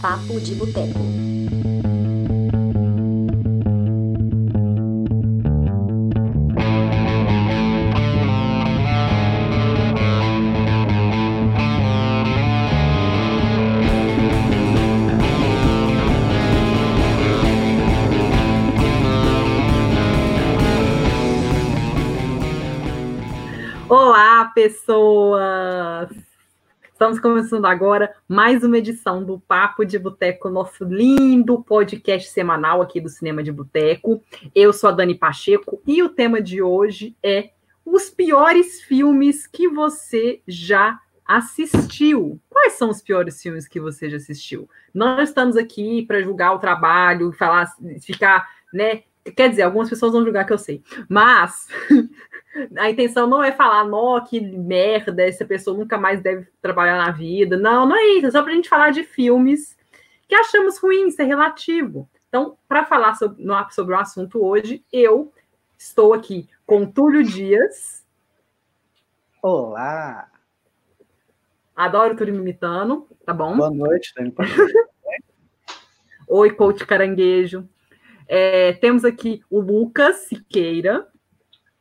Papo de Boteco. Estamos começando agora mais uma edição do Papo de Boteco, nosso lindo podcast semanal aqui do Cinema de Boteco. Eu sou a Dani Pacheco e o tema de hoje é os piores filmes que você já assistiu. Quais são os piores filmes que você já assistiu? Nós estamos aqui para julgar o trabalho, falar, ficar, né? Quer dizer, algumas pessoas vão julgar que eu sei, mas a intenção não é falar, nó, que merda, essa pessoa nunca mais deve trabalhar na vida. Não, não é isso. É só para a gente falar de filmes que achamos ruins, isso é relativo. Então, para falar sobre, sobre o assunto hoje, eu estou aqui com Túlio Dias. Olá! Adoro Túlio me imitando, tá bom? Boa noite, Dani. Oi, coach caranguejo. É, temos aqui o Lucas Siqueira.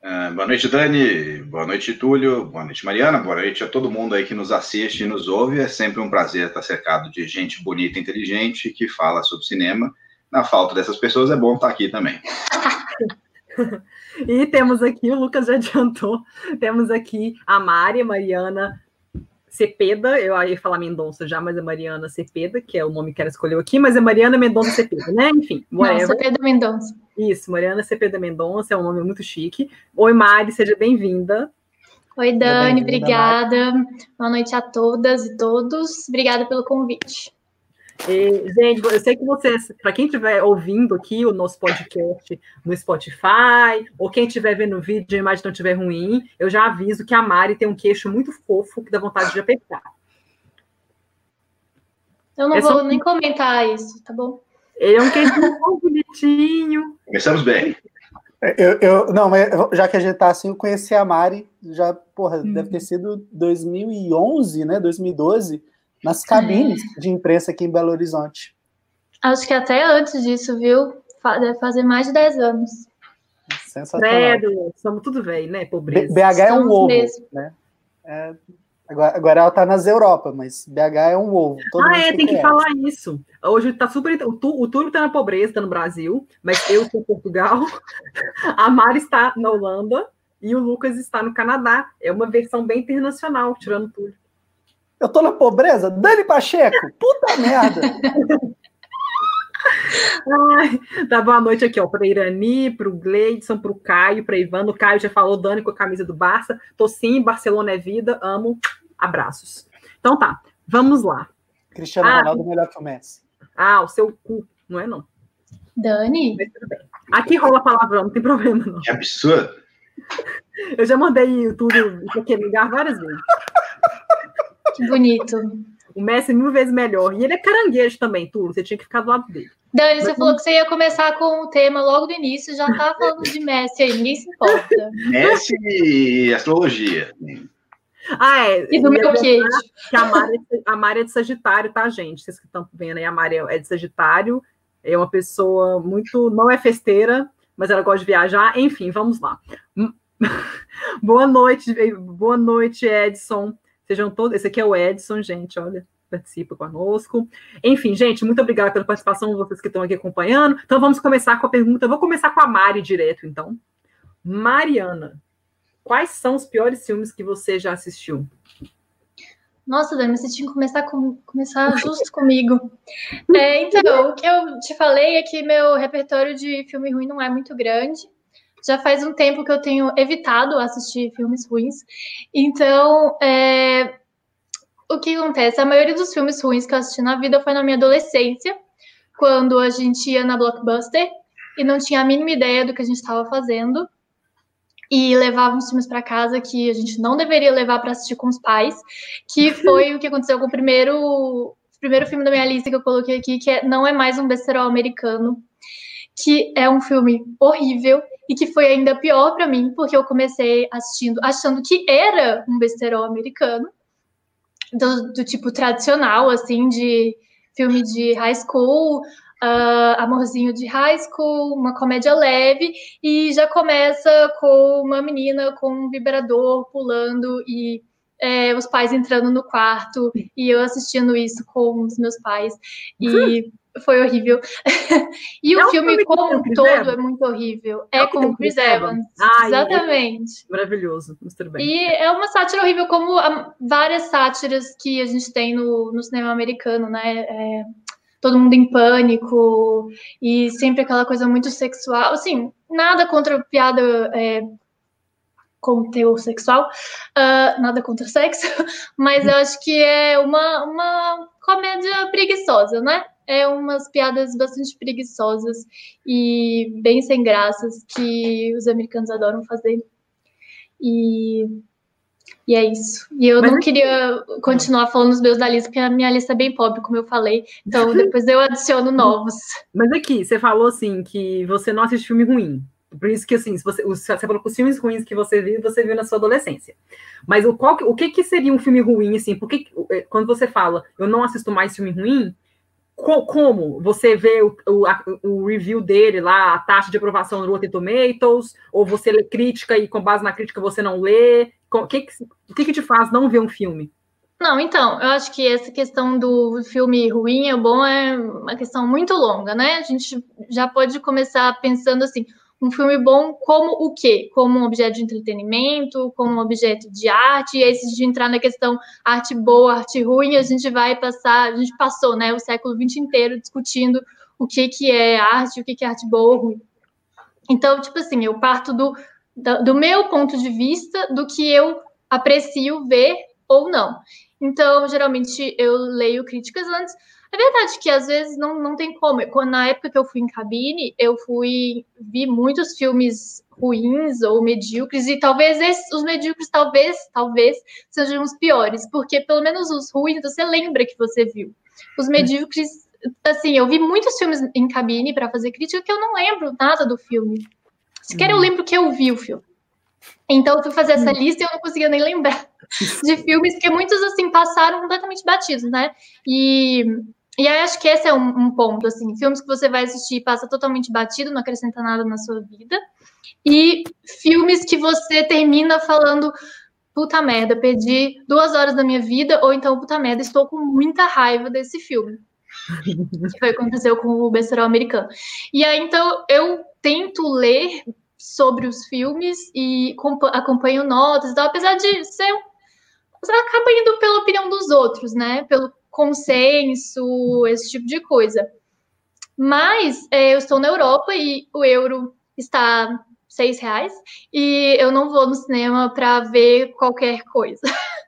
Uh, boa noite, Dani. Boa noite, Túlio. Boa noite, Mariana. Boa noite a todo mundo aí que nos assiste e nos ouve. É sempre um prazer estar cercado de gente bonita e inteligente que fala sobre cinema. Na falta dessas pessoas, é bom estar aqui também. e temos aqui, o Lucas já adiantou, temos aqui a Mari, Mariana Cepeda, eu ia falar Mendonça já, mas é Mariana Cepeda, que é o nome que ela escolheu aqui, mas é Mariana Mendonça Cepeda, né? Enfim, whatever. Não, Cepeda Mendonça. Isso, Mariana Cepeda Mendonça, é um nome muito chique. Oi, Mari, seja bem-vinda. Oi, Dani, obrigada. Boa noite a todas e todos. Obrigada pelo convite. E, gente, eu sei que vocês, para quem estiver ouvindo aqui o nosso podcast no Spotify, ou quem estiver vendo o vídeo e a imagem não estiver ruim, eu já aviso que a Mari tem um queixo muito fofo que dá vontade de apertar. Eu não é vou só... nem comentar isso, tá bom? Ele é um queixo muito bonitinho. Começamos bem. Eu, eu, não, mas já que a gente tá assim, eu conheci a Mari, já, porra, hum. deve ter sido 2011, né? 2012 nas cabines é. de imprensa aqui em Belo Horizonte. Acho que até antes disso, viu? Deve fazer mais de 10 anos. Sensacional. Credo, somos tudo velho, né? Pobreza. BH é um ovo, mesmo. né? É, agora, agora ela tá nas Europa, mas BH é um ovo. ah, é, tem que falar isso. Hoje tá super. O, o Túlio tá na pobreza, tá no Brasil, mas eu estou em Portugal. A Mari está na Holanda e o Lucas está no Canadá. É uma versão bem internacional, tirando tudo. Eu tô na pobreza? Dani Pacheco! Puta merda! Ai, tá boa noite aqui, ó, para Irani, para o Gleidson, para o Caio, para Ivano. O Caio já falou, Dani com a camisa do Barça. Tô sim, Barcelona é vida, amo. Abraços. Então tá, vamos lá. Cristiano ah, Ronaldo melhor que o Messi. Ah, o seu cu, não é não. Dani? Aqui rola palavrão, não tem problema não. Que absurdo. Eu já mandei tudo para aquele lugar várias vezes. Que bonito. O Messi é mil vezes melhor. E ele é caranguejo também, Tulo. Você tinha que ficar do lado dele. Dani, você Mas, falou que você ia começar com o tema logo do início, já tá falando de Messi aí, ninguém se importa. Messi e astrologia. Ah, é. E do meu queijo. Que a Mari, a Mari é de Sagitário, tá, gente? Vocês que estão vendo aí, a Mari é de Sagitário. É uma pessoa muito. Não é festeira, mas ela gosta de viajar. Enfim, vamos lá. boa noite, boa noite, Edson. Sejam todos. Esse aqui é o Edson, gente, olha, participa conosco. Enfim, gente, muito obrigada pela participação, vocês que estão aqui acompanhando. Então vamos começar com a pergunta. Eu vou começar com a Mari direto, então. Mariana, quais são os piores filmes que você já assistiu? Nossa, Dani, você tinha que começar, com, começar justo comigo. É, então, o que eu te falei é que meu repertório de filme ruim não é muito grande já faz um tempo que eu tenho evitado assistir filmes ruins. Então, é, o que acontece? A maioria dos filmes ruins que eu assisti na vida foi na minha adolescência, quando a gente ia na Blockbuster e não tinha a mínima ideia do que a gente estava fazendo. E levava uns filmes para casa que a gente não deveria levar para assistir com os pais, que foi o que aconteceu com o primeiro, o primeiro filme da minha lista que eu coloquei aqui, que é, não é mais um besterol americano, que é um filme horrível e que foi ainda pior para mim, porque eu comecei assistindo achando que era um besterol americano, do, do, tipo tradicional, assim, de filme de high school, uh, amorzinho de high school, uma comédia leve, e já começa com uma menina com um vibrador pulando e é, os pais entrando no quarto e eu assistindo isso com os meus pais. E foi horrível. e é o filme, filme como um todo Evans. é muito horrível. É, é com o Chris Evans. Evans. Ah, Exatamente. É maravilhoso. bem. E é uma sátira horrível, como várias sátiras que a gente tem no, no cinema americano, né? É, todo mundo em pânico e sempre aquela coisa muito sexual. Assim, nada contra piada é, teor sexual, uh, nada contra sexo, mas eu acho que é uma, uma comédia preguiçosa, né? É umas piadas bastante preguiçosas e bem sem graças que os americanos adoram fazer. E, e é isso. E eu mas não queria continuar falando os meus da lista, porque a minha lista é bem pobre, como eu falei. Então depois eu adiciono novos. Mas aqui, você falou assim que você não assiste filme ruim. Por isso que, assim, se você, você falou que os filmes ruins que você viu, você viu na sua adolescência. Mas o, qual, o que, que seria um filme ruim, assim? Porque é, quando você fala, eu não assisto mais filme ruim, co, como? Você vê o, o, a, o, review dele lá, a taxa de aprovação no Rotten Tomatoes, ou você lê crítica e com base na crítica você não lê? O que, que, que te faz não ver um filme? Não, então, eu acho que essa questão do filme ruim ou bom é uma questão muito longa, né? A gente já pode começar pensando assim, um filme bom como o quê? Como um objeto de entretenimento, como um objeto de arte, e aí se entrar na questão arte boa, arte ruim, a gente vai passar, a gente passou, né, o século XX inteiro discutindo o que que é arte, o que que é arte boa ou ruim. Então, tipo assim, eu parto do, do meu ponto de vista, do que eu aprecio ver ou não. Então, geralmente, eu leio críticas antes, é verdade que às vezes não, não tem como. Quando, na época que eu fui em cabine, eu fui vi muitos filmes ruins ou medíocres, e talvez esses, os medíocres, talvez, talvez, sejam os piores, porque pelo menos os ruins você lembra que você viu. Os medíocres, assim, eu vi muitos filmes em cabine para fazer crítica que eu não lembro nada do filme. Sequer eu hum. lembro que eu vi o filme. Então eu fui fazer essa hum. lista e eu não conseguia nem lembrar de filmes, porque muitos, assim, passaram completamente batidos, né? E e aí acho que esse é um, um, ponto, assim, filmes que você vai assistir e passa totalmente batido, não acrescenta nada na sua vida. E filmes que você termina falando, puta merda, perdi duas horas da minha vida, ou então, puta merda, estou com muita raiva desse filme. que foi o que aconteceu com o Besterol americano. E aí, então, eu tento ler sobre os filmes e acompanho notas e tal, apesar de ser. Você acaba indo pela opinião dos outros, né? Pelo consenso, esse tipo de coisa. Mas é, eu estou na Europa e o euro está seis reais e eu não vou no cinema para ver qualquer coisa.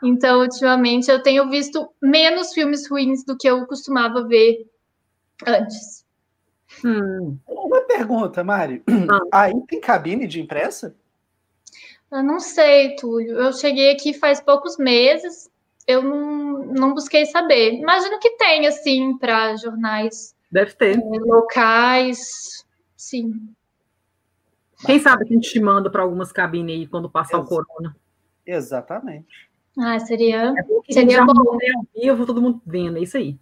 Então, ultimamente, eu tenho visto menos filmes ruins do que eu costumava ver antes. Hum. Uma pergunta, Mari. Ah. Aí tem cabine de impressa? Eu não sei, Túlio. Eu cheguei aqui faz poucos meses eu não, não busquei saber. Imagino que tem, assim, para jornais. Deve ter. É, locais, sim. Quem sabe que a gente te manda para algumas cabines aí quando passar Ex o corona. Exatamente. Ah, seria, é seria bom. Ao vivo, todo mundo vendo, é isso aí.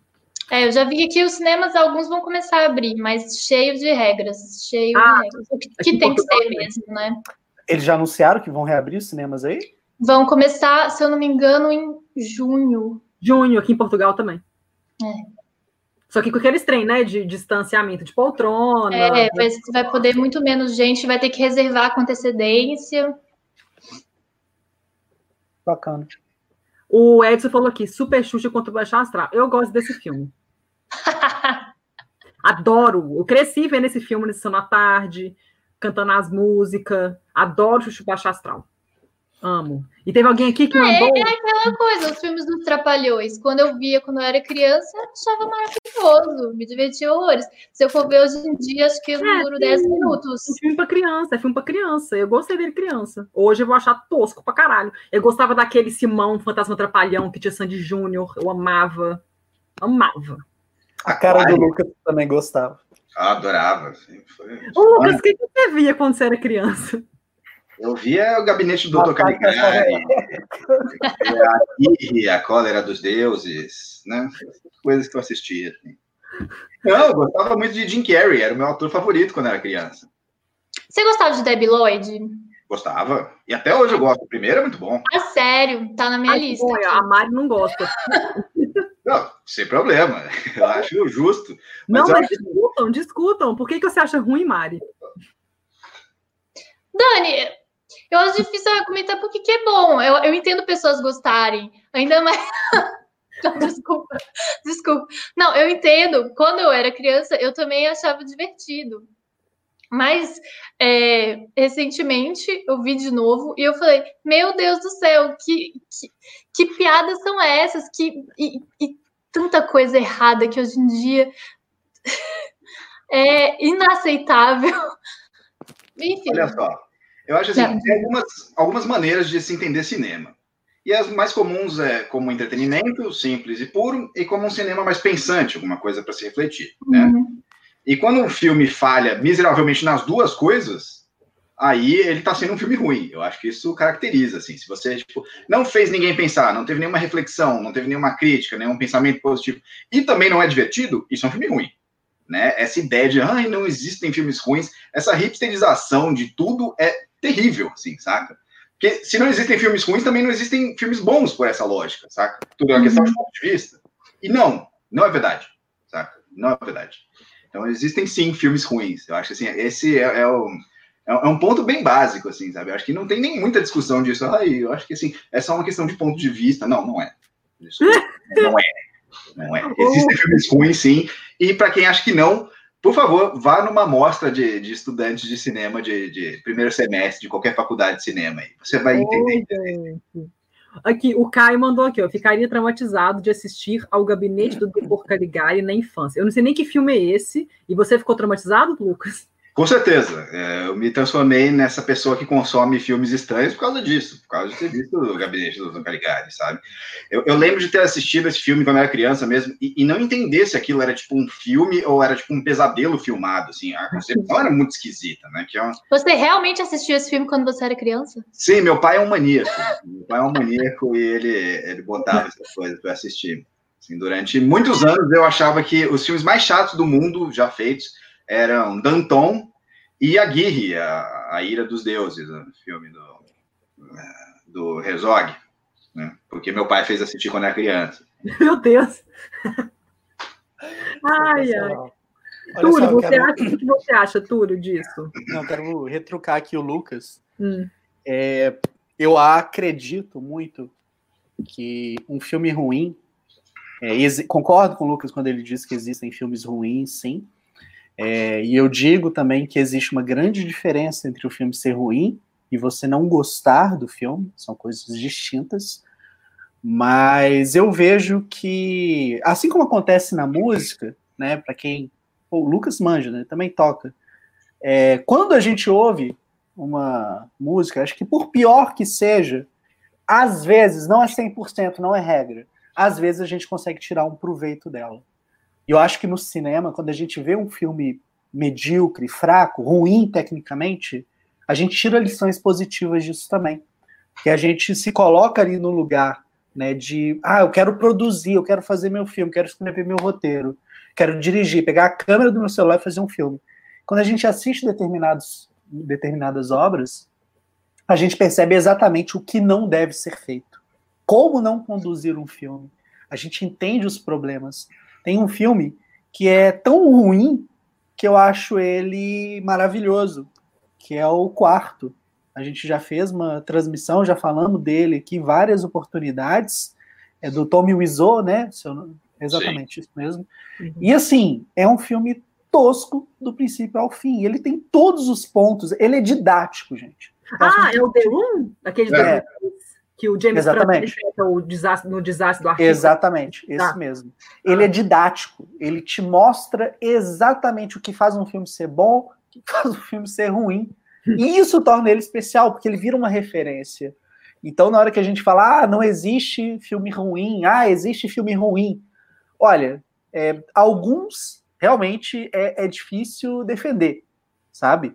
É, eu já vi que os cinemas, alguns vão começar a abrir, mas cheio de regras, cheio ah, de regras. O que, que tem que ser mesmo, né? Eles já anunciaram que vão reabrir os cinemas aí? Vão começar, se eu não me engano, em junho. Junho, aqui em Portugal também. É. Só que com aqueles trem, né, de distanciamento de poltrona. É, vai, vai poder muito menos gente, vai ter que reservar com antecedência. Bacana. O Edson falou aqui, Super Xuxa contra o Baixo Astral. Eu gosto desse filme. Adoro. Eu cresci vendo esse filme nesse à tarde, cantando as músicas. Adoro Xuxa Baixo Astral. Amo. E teve alguém aqui que mandou... É, é aquela coisa, os filmes dos Trapalhões. Quando eu via quando eu era criança, eu achava maravilhoso, me divertia horrores. Se eu for ver hoje em dia, acho que eu é, duro 10 minutos. É filme pra criança, é filme pra criança. Eu gostei dele criança. Hoje eu vou achar tosco pra caralho. Eu gostava daquele Simão, Fantasma Trapalhão, que tinha Sandy Júnior. Eu amava. Amava. A cara Ai. do Lucas também gostava. Eu adorava. Assim, foi... Ô, Lucas, o que você via quando você era criança? Eu via o gabinete do Dr. Caligari, a Irre, a cólera dos deuses, né? Coisas que eu assistia. Assim. Não, eu gostava muito de Jim Carrey, era o meu ator favorito quando era criança. Você gostava de Debbie Lloyd? Gostava. E até hoje eu gosto. O primeiro é muito bom. Ah, sério? Tá na minha Ai, lista. a Mari não gosta. Não, sem problema. Eu acho justo. Mas não, mas acho- discutam, discutam. Por que, que você acha ruim, Mari? Dani, eu acho difícil argumentar porque que é bom. Eu, eu entendo pessoas gostarem. Ainda mais. Desculpa, desculpa. Não, eu entendo. Quando eu era criança, eu também achava divertido. Mas é, recentemente eu vi de novo e eu falei: Meu Deus do céu, que, que, que piadas são essas? Que, e, e tanta coisa errada que hoje em dia é inaceitável. Enfim. Olha só, eu acho assim, tem algumas, algumas maneiras de se entender cinema. E as mais comuns é como entretenimento, simples e puro, e como um cinema mais pensante, alguma coisa para se refletir. Né? Uhum. E quando um filme falha miseravelmente nas duas coisas, aí ele está sendo um filme ruim. Eu acho que isso caracteriza, assim. Se você tipo, não fez ninguém pensar, não teve nenhuma reflexão, não teve nenhuma crítica, nenhum pensamento positivo, e também não é divertido, isso é um filme ruim. Né? Essa ideia de, ai, não existem filmes ruins, essa hipsterização de tudo é terrível, assim, saca? Porque se não existem filmes ruins, também não existem filmes bons por essa lógica, saca? Tudo é uma questão de ponto de vista. E não, não é verdade, saca? Não é verdade. Então existem sim filmes ruins. Eu acho que assim, esse é, é o- é é um ponto bem básico, assim, sabe? Eu acho que não tem nem muita discussão disso. Ai, eu acho que assim, é só uma questão de ponto de vista. Não, não é. Isso não é. Não é. Existem filmes ruins, sim. E para quem acha que não, por favor, vá numa mostra de, de estudantes de cinema de, de primeiro semestre de qualquer faculdade de cinema aí. Você vai entender. Oi. Aqui, o Caio mandou aqui, ó. Ficaria traumatizado de assistir ao gabinete do Dr. Caligari na infância. Eu não sei nem que filme é esse. E você ficou traumatizado, Lucas? Com certeza. É, eu me transformei nessa pessoa que consome filmes estranhos por causa disso, por causa de ter visto o Gabinete do Dr. Caligari, sabe? Eu, eu lembro de ter assistido esse filme quando eu era criança mesmo e, e não entender se aquilo era tipo um filme ou era tipo um pesadelo filmado, assim. A concepção era muito esquisita, né? Que é uma... Você realmente assistiu esse filme quando você era criança? Sim, meu pai é um maníaco. Meu pai é um maníaco e ele, ele botava essas coisas para assistir. Assim, durante muitos anos eu achava que os filmes mais chatos do mundo já feitos eram Danton e Aguirre, a, a Ira dos Deuses, o filme do, do Herzog, né? porque meu pai fez assistir quando era criança. Meu Deus. Ai, ai. Olha Túlio, só, você quero, acha, o que você acha, Túlio, disso? não, eu quero retrucar aqui o Lucas. Hum. É, eu acredito muito que um filme ruim. é, concordo com o Lucas quando ele diz que existem filmes ruins, sim. É, e eu digo também que existe uma grande diferença entre o filme ser ruim e você não gostar do filme, são coisas distintas. Mas eu vejo que, assim como acontece na música, né, para quem. pô, o Lucas manja, né, também toca. É, quando a gente ouve uma música, acho que por pior que seja, às vezes, não é 100%, não é regra, às vezes a gente consegue tirar um proveito dela. E eu acho que no cinema, quando a gente vê um filme medíocre, fraco, ruim tecnicamente, a gente tira lições positivas disso também. Que a gente se coloca ali no lugar né, de, ah, eu quero produzir, eu quero fazer meu filme, quero escrever meu roteiro, quero dirigir, pegar a câmera do meu celular e fazer um filme. Quando a gente assiste determinados, determinadas obras, a gente percebe exatamente o que não deve ser feito. Como não conduzir um filme. A gente entende os problemas. Tem um filme que é tão ruim que eu acho ele maravilhoso, que é o quarto. A gente já fez uma transmissão, já falamos dele aqui várias oportunidades. É do Tommy Wiseau, né? Exatamente, isso mesmo. Uhum. E assim, é um filme tosco do princípio ao fim. Ele tem todos os pontos, ele é didático, gente. Ah, é o D1? Aquele É. D1 que o James Exatamente. O desastre, no desastre do arquivo. Exatamente, esse Tá. mesmo. Ele é didático, ele te mostra exatamente o que faz um filme ser bom, o que faz um filme ser ruim. E isso torna ele especial, porque ele vira uma referência. Então, na hora que a gente fala, ah, não existe filme ruim, ah, existe filme ruim. Olha, é, alguns realmente é, é difícil defender, sabe?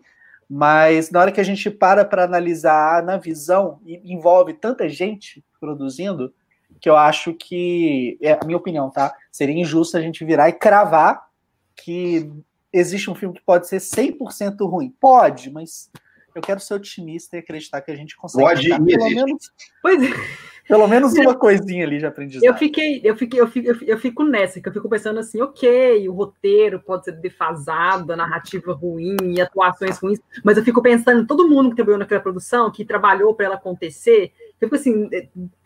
Mas na hora que a gente para para analisar na visão, e envolve tanta gente produzindo, que eu acho que, é a minha opinião, tá? Seria injusto a gente virar e cravar que existe um filme que pode ser 100% ruim. Pode, mas eu quero ser otimista e acreditar que a gente consegue. Pode pelo menos, pois é, pelo menos uma coisinha ali de aprendizado. Eu fiquei, eu fiquei, eu fico, eu fico, nessa, que eu fico pensando assim, ok, o roteiro pode ser defasado, a narrativa ruim, atuações ruins, mas eu fico pensando em todo mundo que trabalhou naquela produção, que trabalhou para ela acontecer, eu fico assim,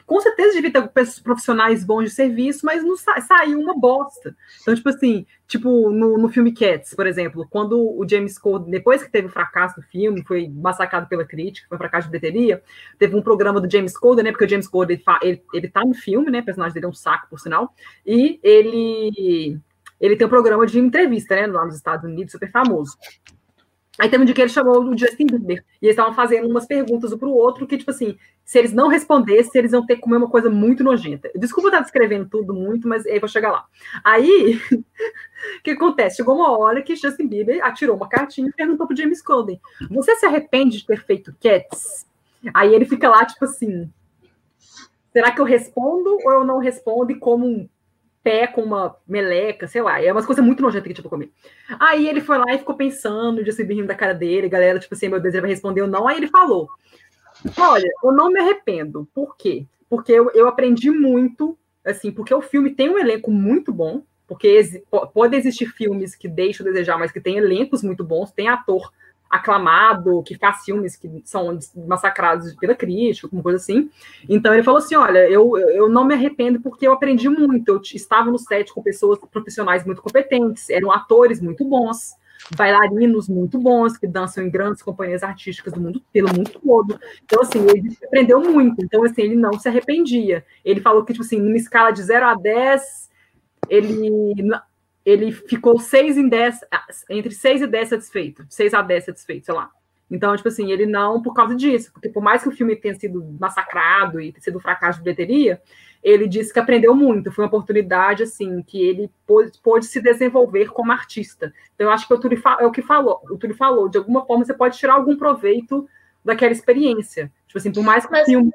com certeza devia ter profissionais bons de serviço, mas não sa saiu uma bosta. Então, tipo assim, tipo no, no filme Cats, por exemplo, quando o James Corden, depois que teve o fracasso do filme, foi massacrado pela crítica, foi um fracasso de bilheteria, teve um programa do James Corden, né? Porque o James Corden ele, ele tá no filme, né? O personagem dele é um saco, por sinal, e ele ele tem um programa de entrevista, né? Lá nos Estados Unidos, super famoso. Aí teve um dia que ele chamou o Justin Bieber, e eles estavam fazendo umas perguntas um para o outro, que, tipo assim, se eles não respondessem, eles iam ter que comer uma coisa muito nojenta. Desculpa estar descrevendo tudo muito, mas aí vou chegar lá. Aí, o que acontece? Chegou uma hora que Justin Bieber atirou uma cartinha e perguntou pro James Corden, você se arrepende de ter feito Cats? Aí ele fica lá, tipo assim, será que eu respondo ou eu não respondo e como um pé com uma meleca, sei lá, é umas coisas muito nojentas que tipo comer. Aí ele foi lá e ficou pensando, de se rindo da cara dele, galera, tipo assim, meu Deus, ele vai responder ou não. Aí ele falou: Olha, eu não me arrependo. Por quê? Porque eu, eu aprendi muito, assim, porque o filme tem um elenco muito bom, porque pode existir filmes que deixam a desejar, mas que tem elencos muito bons, tem ator aclamado, que faz filmes que são massacrados pela crítica, alguma coisa assim. Então ele falou assim: olha, eu, eu não me arrependo porque eu aprendi muito. Eu estava no set com pessoas profissionais muito competentes, eram atores muito bons, bailarinos muito bons, que dançam em grandes companhias artísticas do mundo, pelo mundo todo. Então, assim, ele aprendeu muito. Então, assim, ele não se arrependia. Ele falou que, tipo assim, numa escala de 0 a 10, ele ele ficou 6 em 10, entre 6 e 10 satisfeito, 6 a 10 satisfeito, sei lá. Então, tipo assim, ele não, por causa disso, porque por mais que o filme tenha sido massacrado e tenha sido um fracasso de bilheteria, ele disse que aprendeu muito, foi uma oportunidade, assim, que ele pôde, pôde se desenvolver como artista. Então, eu acho que o Túlio é o que falou, o Túlio falou, de alguma forma você pode tirar algum proveito daquela experiência. Tipo assim, por mais que Mas... o filme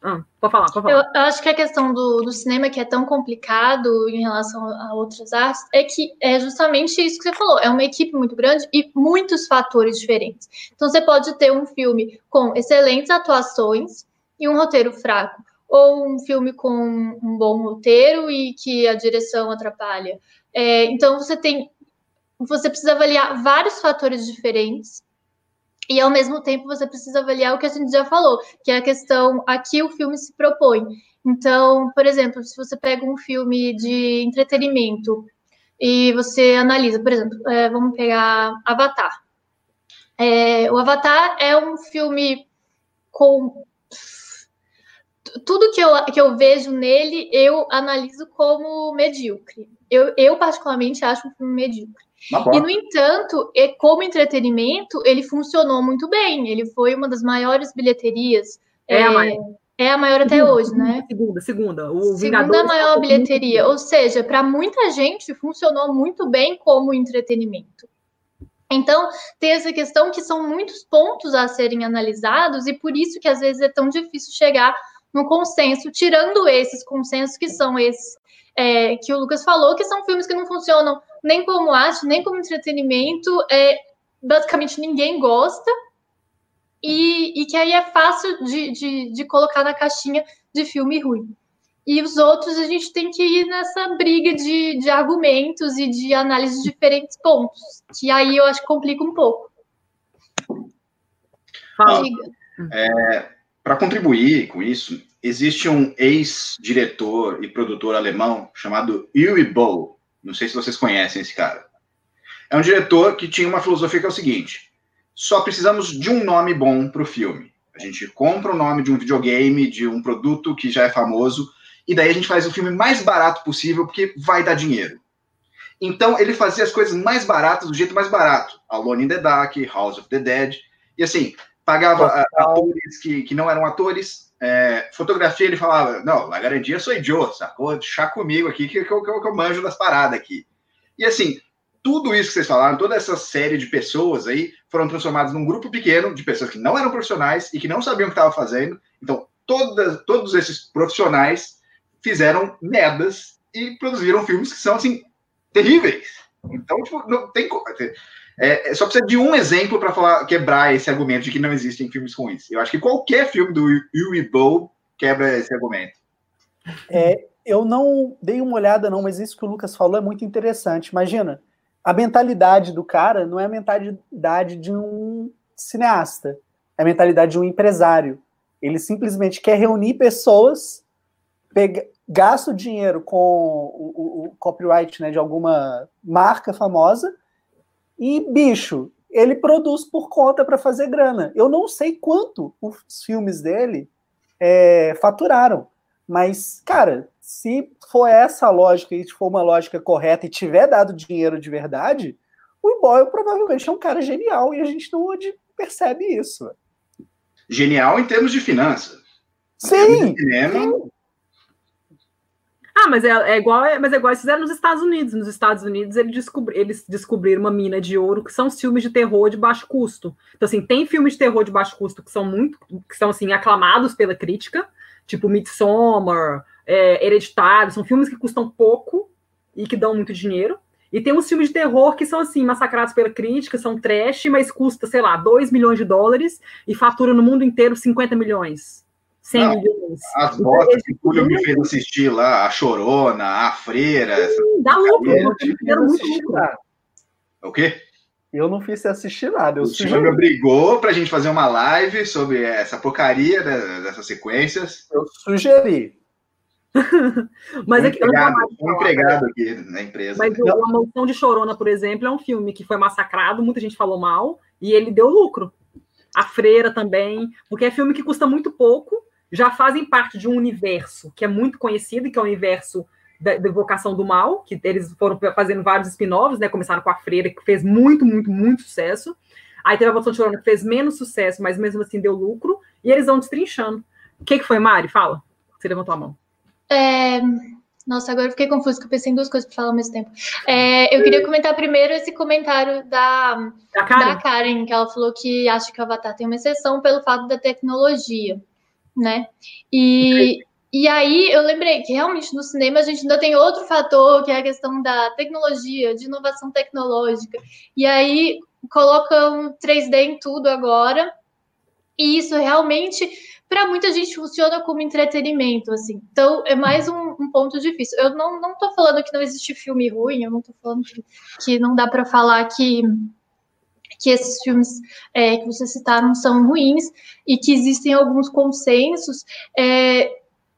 ah, pode falar, pode falar. Eu, eu, acho que a questão do, do cinema que é tão complicado em relação a outras artes é que é justamente isso que você falou. É uma equipe muito grande e muitos fatores diferentes. Então você pode ter um filme com excelentes atuações e um roteiro fraco, ou um filme com um bom roteiro e que a direção atrapalha. É, então você tem, você precisa avaliar vários fatores diferentes e ao mesmo tempo você precisa avaliar o que a gente já falou, que é a questão a que o filme se propõe. Então, por exemplo, se você pega um filme de entretenimento e você analisa, por exemplo, é, vamos pegar Avatar. É, o Avatar é um filme com tudo que eu, que eu vejo nele, eu analiso como medíocre. Eu, eu particularmente acho um filme medíocre. E, no entanto, como entretenimento, ele funcionou muito bem. Ele foi uma das maiores bilheterias. É, é a maior. É a maior até segunda, hoje, né? Segunda, segunda. O segunda maior bilheteria. Ou seja, para muita gente funcionou muito bem como entretenimento. Então, tem essa questão que são muitos pontos a serem analisados e por isso que às vezes é tão difícil chegar no consenso, tirando esses consensos que são esses é, que o Lucas falou, que são filmes que não funcionam nem como arte, nem como entretenimento, é, basicamente ninguém gosta, e, e que aí é fácil de, de, de colocar na caixinha de filme ruim. E os outros a gente tem que ir nessa briga de, de argumentos e de análise de diferentes pontos, que aí eu acho que complica um pouco. É, Para contribuir com isso, existe um ex-diretor e produtor alemão chamado Uwe Boll. Não sei se vocês conhecem esse cara. É um diretor que tinha uma filosofia que é o seguinte: só precisamos de um nome bom para o filme. A gente compra o nome de um videogame, de um produto que já é famoso, e daí a gente faz o filme mais barato possível, porque vai dar dinheiro. Então ele fazia as coisas mais baratas do jeito mais barato. Alone in the Dark, House of the Dead. E assim, pagava atores que, que não eram atores, é, fotografia, ele falava, não, a garantia sou eu, sacou? Chá comigo aqui, que, que, que, que eu manjo das paradas aqui. E assim, tudo isso que vocês falaram, toda essa série de pessoas aí, foram transformadas num grupo pequeno de pessoas que não eram profissionais e que não sabiam o que estavam fazendo. Então, todas, todos esses profissionais fizeram merdas e produziram filmes que são, assim, terríveis. Então, tipo, não tem é, é, só precisa de um exemplo para falar quebrar esse argumento de que não existem filmes ruins. Eu acho que qualquer filme do Yui Bow quebra esse argumento. É, eu não dei uma olhada, não, mas isso que o Lucas falou é muito interessante. Imagina, a mentalidade do cara não é a mentalidade de um cineasta, é a mentalidade de um empresário. Ele simplesmente quer reunir pessoas, pega, gasta o dinheiro com o, o, o copyright né, de alguma marca famosa e, bicho, ele produz por conta para fazer grana. Eu não sei quanto os filmes dele é, faturaram, mas, cara, se for essa lógica e for uma lógica correta e tiver dado dinheiro de verdade, o Boyle provavelmente é um cara genial e a gente não percebe isso. Genial em termos de finanças. Sim, sim. Ah, mas é, é, igual, é, mas é igual eles fizeram nos Estados Unidos. Nos Estados Unidos eles, descobri, eles descobriram uma mina de ouro que são filmes de terror de baixo custo. Então, assim, tem filmes de terror de baixo custo que são muito, que são assim, aclamados pela crítica, tipo Midsommar, é, Hereditário, são filmes que custam pouco e que dão muito dinheiro. E tem uns filmes de terror que são assim, massacrados pela crítica, são trash, mas custa, sei lá, 2 milhões de dólares e fatura no mundo inteiro 50 milhões. 100 não. As botas que o Túlio me fez assistir lá, a Chorona, a Freira. Sim, dá lucro, fizeram muito lucro. O quê? Eu não fiz assistir nada. Eu o senhor me obrigou pra gente fazer uma live sobre essa porcaria dessas sequências. Eu sugeri. mas é que empregado, um empregado aqui na empresa. Mas o, A Maldição de Chorona, por exemplo, é um filme que foi massacrado, muita gente falou mal, e ele deu lucro. A Freira também, porque é filme que custa muito pouco já fazem parte de um universo que é muito conhecido, que é o universo da, da Evocação do Mal, que eles foram fazendo vários spin-offs, né? Começaram com a Freira, que fez muito, muito, muito sucesso. Aí teve a Volta de Chorona, que fez menos sucesso, mas mesmo assim deu lucro, e eles vão destrinchando. O que, que foi, Mari? Fala. Você levantou a mão. É... Nossa, agora eu fiquei confuso, porque eu pensei em duas coisas para falar ao mesmo tempo. É, eu queria comentar primeiro esse comentário da, da Karen? da, Karen? que ela falou que acha que o Avatar tem uma exceção pelo fato da tecnologia né? E, e aí eu lembrei que realmente no cinema a gente ainda tem outro fator, que é a questão da tecnologia, de inovação tecnológica. E aí colocam 3D em tudo agora. E isso realmente, para muita gente, funciona como entretenimento, assim. Então, é mais um, um ponto difícil. Eu não, não tô falando que não existe filme ruim, eu não tô falando que, que não dá para falar que que esses filmes é, que vocês citaram são ruins e que existem alguns consensos. É,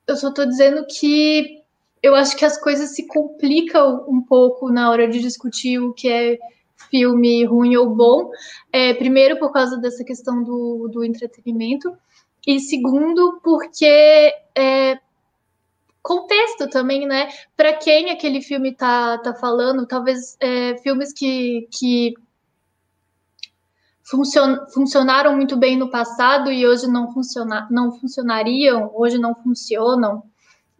eu só estou dizendo que eu acho que as coisas se complicam um pouco na hora de discutir o que é filme ruim ou bom. É, primeiro, por causa dessa questão do, do entretenimento, e segundo, porque é, contexto também, né? Para quem aquele filme tá, tá falando, talvez é, filmes que, que funcion, funcionaram muito bem no passado e hoje não, funciona, não funcionariam, hoje não funcionam.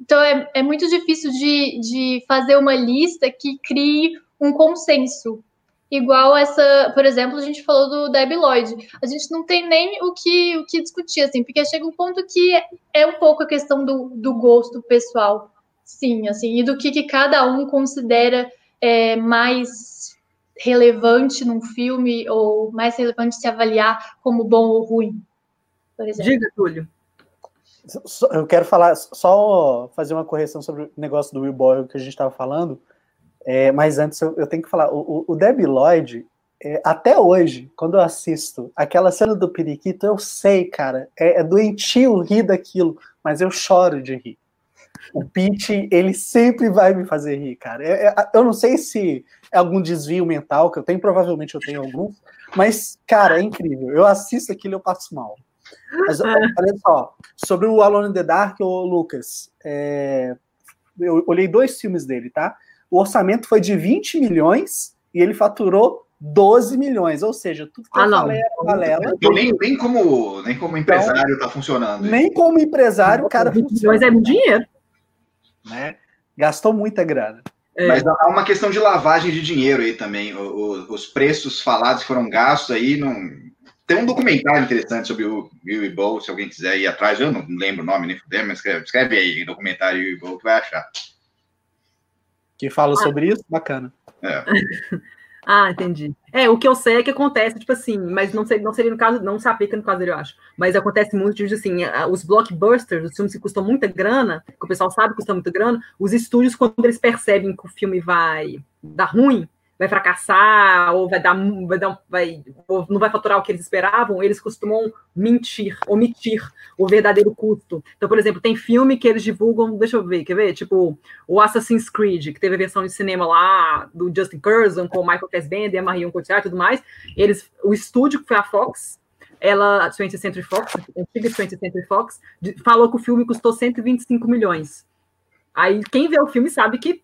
Então é, é muito difícil de, de fazer uma lista que crie um consenso. Igual essa, por exemplo, a gente falou do Debbie Lloyd. A gente não tem nem o que, o que discutir, assim, porque chega um ponto que é, é um pouco a questão do, do gosto pessoal, sim, assim, e do que, que cada um considera é, mais relevante num filme ou mais relevante se avaliar como bom ou ruim, por exemplo. Diga, Túlio. Eu quero falar, só fazer uma correção sobre o negócio do Will Boyle que a gente estava falando, é, mas antes eu, eu, tenho que falar, o, o Debbie Lloyd, é, até hoje, quando eu assisto aquela cena do periquito, eu sei, cara, é, é doentio rir daquilo, mas eu choro de rir. O Pete, ele sempre vai me fazer rir, cara. É, é, eu não sei se é algum desvio mental que eu tenho, provavelmente eu tenho algum, mas, cara, é incrível. Eu assisto aquilo e eu passo mal. Mas olha só, sobre o Alone in the Dark, o Lucas, é, eu olhei dois filmes dele, tá? O orçamento foi de 20 milhões e ele faturou 12 milhões, ou seja, tudo que ah, eu falei era balela. Então, nem, nem, como, nem como empresário está então, funcionando. Nem como empresário o cara funciona. Mas é dinheiro. Né? Gastou muita grana. É. Mas há uma questão de lavagem de dinheiro aí também. O, o, os preços falados foram gastos aí não. Tem um documentário interessante sobre o Will e Bowl, se alguém quiser ir atrás. Eu não lembro o nome nem fuder, mas escreve, escreve aí documentário Will e Bowl que vai achar. Que fala sobre isso? Bacana. É. Ah, entendi. É, o que eu sei é que acontece, tipo assim, mas não, sei, não seria no caso, não se aplica no caso dele, eu acho. Mas acontece muito, tipo assim, os blockbusters, os filmes que custam muita grana, que o pessoal sabe que custam muita grana, os estúdios, quando eles percebem que o filme vai dar ruim, vai fracassar, ou vai dar, vai dar vai, ou não vai faturar o que eles esperavam, eles costumam mentir, omitir o verdadeiro custo. Então, por exemplo, tem filme que eles divulgam, deixa eu ver, quer ver? Tipo, o Assassin's Creed, que teve a versão de cinema lá do Justin Curzon com o Michael Fassbender, Marion Cotillard e tudo mais. Eles, o estúdio que foi a Fox, ela, 20th Century Fox, antiga 20th Century Fox, falou que o filme custou 125 milhões. Aí quem vê o filme sabe que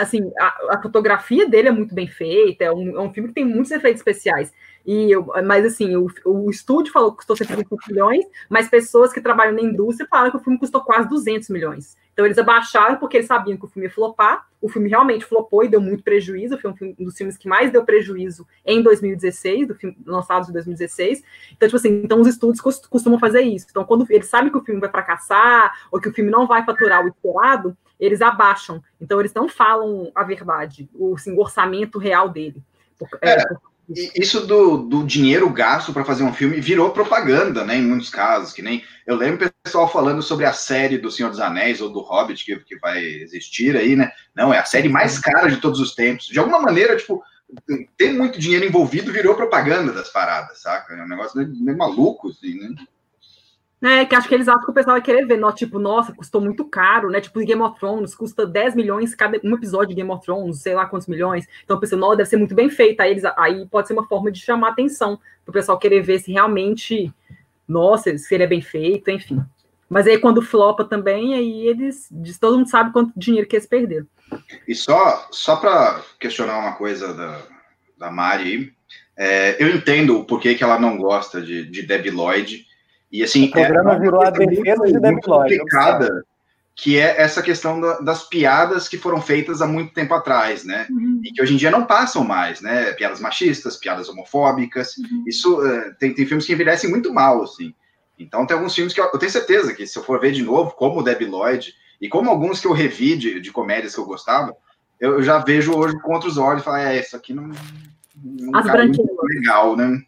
assim, a, a, fotografia dele é muito bem feita, é um, é um filme que tem muitos efeitos especiais. E eu, mas assim, o, o estúdio falou que custou 125 milhões, mas pessoas que trabalham na indústria falaram que o filme custou quase 200 milhões. Então eles abaixaram porque eles sabiam que o filme ia flopar. O filme realmente flopou e deu muito prejuízo. Foi um, um dos filmes que mais deu prejuízo em 2016, do filme lançado em 2016. Então, tipo assim, então os estúdios costumam fazer isso. Então, quando eles sabem que o filme vai fracassar ou que o filme não vai faturar o esperado, eles abaixam. Então, eles não falam a verdade, o, assim, o orçamento real dele. É, é, isso do, do dinheiro gasto para fazer um filme virou propaganda, né? Em muitos casos, que nem eu lembro o pessoal falando sobre a série do Senhor dos Anéis ou do Hobbit que, que vai existir aí, né? Não, é a série mais cara de todos os tempos. De alguma maneira, tipo, ter muito dinheiro envolvido virou propaganda das paradas, saca? É um negócio meio, meio maluco, assim, né? É, que acho que eles acham que o pessoal vai querer ver, no, tipo, nossa, custou muito caro, né? Tipo, Game of Thrones custa 10 milhões cada um episódio de Game of Thrones, sei lá quantos milhões. Então, pensei, nossa, deve ser muito bem feito. Aí, eles, aí pode ser uma forma de chamar atenção, para o pessoal querer ver se realmente, nossa, se ele é bem feito, enfim. Mas aí, quando flopa também, aí eles, todo mundo sabe quanto dinheiro que eles perderam. E só, só para questionar uma coisa da, da Mari, é, eu entendo o porquê que ela não gosta de, de Debbie Lloyd, e assim, o programa é virou a defesa de Debbie complicada, que é essa questão da, das piadas que foram feitas há muito tempo atrás, né? Uhum. E que hoje em dia não passam mais, né? Piadas machistas, piadas homofóbicas. Uhum. Isso uh, tem, tem filmes que envelhecem muito mal, assim. Então tem alguns filmes que eu, eu, tenho certeza que se eu for ver de novo, como Debbie Lloyd, e como alguns que eu revi de, de comédias que eu gostava, eu, eu já vejo hoje com outros olhos e falo, é, isso aqui não, não As branquelas. legal, né?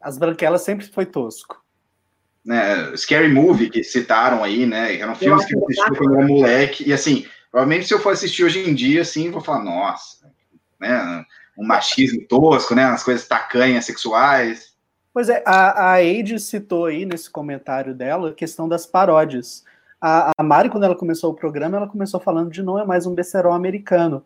As branquelas sempre foi tosco né, Scary Movie, que citaram aí, né? Eram filmes que eu assisti quando era moleque, e assim, provavelmente se eu for assistir hoje em dia, assim, vou falar, nossa, né? Um machismo tosco, né? Umas coisas tacanhas sexuais. Pois é, a, a Age citou aí nesse comentário dela a questão das paródias. A, a Mari, quando ela começou o programa, ela começou falando de não é mais um becerol americano.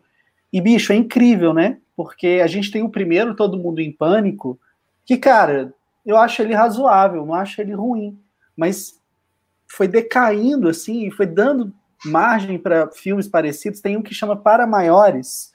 E, bicho, é incrível, né? Porque a gente tem o primeiro Todo Mundo em Pânico, que, cara, eu acho ele razoável, não acho ele ruim, mas foi decaindo assim, foi dando margem para filmes parecidos. Tem um que chama Para Maiores.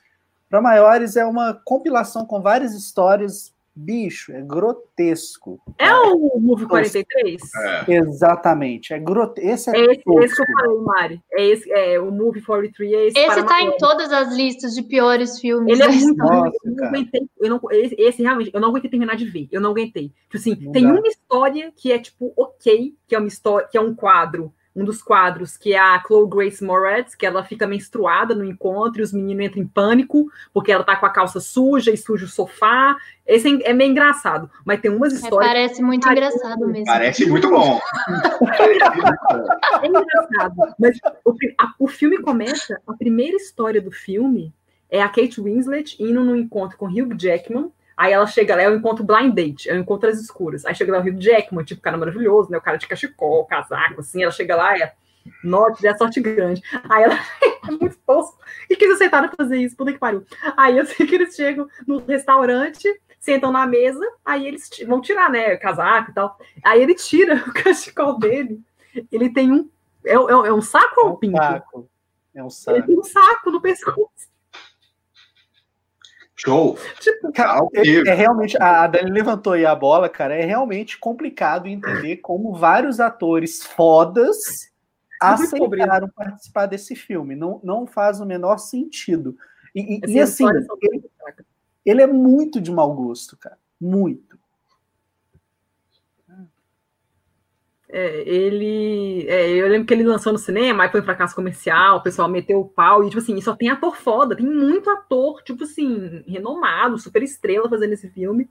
Para Maiores é uma compilação com várias histórias Bicho, é grotesco. É o Movie 43? É. Exatamente. É grote... Esse é, é esse, esse, que eu falei, Mari. É, esse, é o Movie 43 é esse. Esse tá em todas as listas de piores filmes. Ele é muito Nossa, eu não aguentei. Eu não, esse, esse, realmente, eu não aguentei terminar de ver. Eu não aguentei. Tipo assim, não tem dá. uma história que é tipo ok, que é uma história, que é um quadro um dos quadros, que é a Chloe Grace Moretz, que ela fica menstruada no encontro e os meninos entram em pânico, porque ela tá com a calça suja e suja o sofá. Esse é meio engraçado, mas tem umas é, histórias. É, parece muito que... engraçado mesmo. Parece muito bom. é engraçado. Mas o, a, o filme começa, a primeira história do filme é a Kate Winslet indo no encontro com Hugh Jackman, Aí ela chega lá, é o encontro blind date, é o encontro às escuras. Aí chega lá o Rio Jackman, tipo, cara maravilhoso, né? O cara de cachecol, casaco, assim. Ela chega lá e é, note, é sorte grande. Aí ela é muito tosco. E que eles aceitaram fazer isso, puta que pariu. Aí eu sei que eles chegam no restaurante, sentam na mesa, aí eles vão tirar, né, casaco e tal. Aí ele tira o cachecol dele. Ele tem um. É, é, é um saco ou um pinto? Saco. É um saco. Ele tem um saco no pescoço. Show! Tipo, cara, é, é, realmente. A Dani levantou aí a bola, cara. É realmente complicado entender como vários atores fodas aceitaram participar desse filme. Não, não faz o menor sentido. E, e, e assim, ele, ele é muito de mau gosto, cara. Muito. É, ele. É, eu lembro que ele lançou no cinema, aí foi um fracasso comercial, o pessoal meteu o pau, e, tipo assim, só tem ator foda, tem muito ator, tipo assim, renomado, super estrela fazendo esse filme.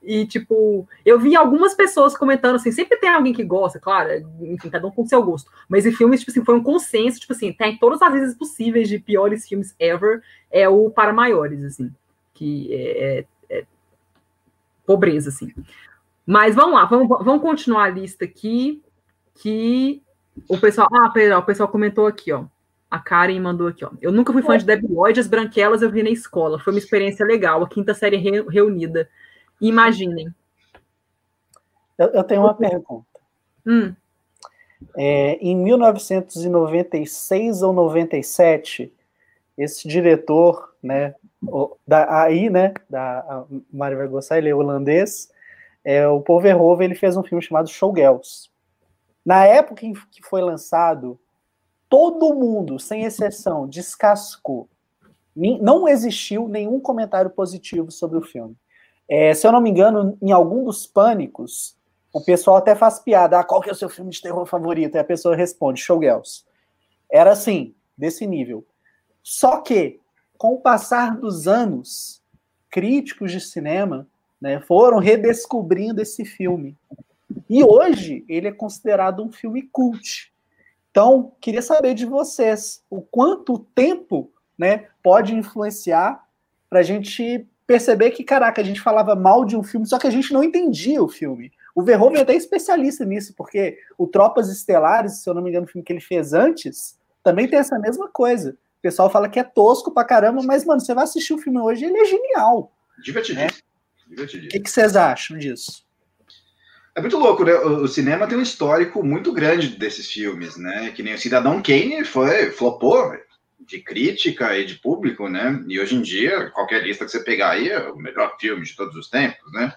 E, tipo, eu vi algumas pessoas comentando assim, sempre tem alguém que gosta, claro, enfim, cada um com seu gosto. Mas esse filme, tipo assim, foi um consenso, tipo assim, tem todas as vezes possíveis de piores filmes ever, é o para maiores, assim. Que é, é, é pobreza, assim. Mas vamos lá, vamos, vamos continuar a lista aqui. Que o pessoal. Ah, pera, o pessoal comentou aqui, ó. A Karen mandou aqui, ó. Eu nunca fui fã de Debbie Lloyd, as branquelas eu vi na escola. Foi uma experiência legal, a quinta série re, reunida. Imaginem. Eu, eu tenho uma pergunta. Hum. É, em 1996 ou 97, esse diretor, né, da, aí, né, da Mário vai gostar, ele é holandês, é, o Paul Verhoeven ele fez um filme chamado Showgirls. Na época em que foi lançado, todo mundo, sem exceção, descascou. Não existiu nenhum comentário positivo sobre o filme. É, se eu não me engano, em algum dos pânicos, o pessoal até faz piada. Ah, qual que é o seu filme de terror favorito? E a pessoa responde, Showgirls. Era assim, desse nível. Só que, com o passar dos anos, críticos de cinema né, foram redescobrindo esse filme. E hoje ele é considerado um filme cult. Então, queria saber de vocês o quanto o tempo né, pode influenciar para a gente perceber que, caraca, a gente falava mal de um filme, só que a gente não entendia o filme. O Verhoeven é até especialista nisso, porque o Tropas Estelares, se eu não me engano, o filme que ele fez antes, também tem essa mesma coisa. O pessoal fala que é tosco pra caramba, mas, mano, você vai assistir o filme hoje, ele é genial. Divertidíssimo. Né? O que, que vocês acham disso? É muito louco, né? O cinema tem um histórico muito grande desses filmes, né? Que nem o Cidadão Kane foi, flopou de crítica e de público, né? E hoje em dia, qualquer lista que você pegar aí é o melhor filme de todos os tempos, né?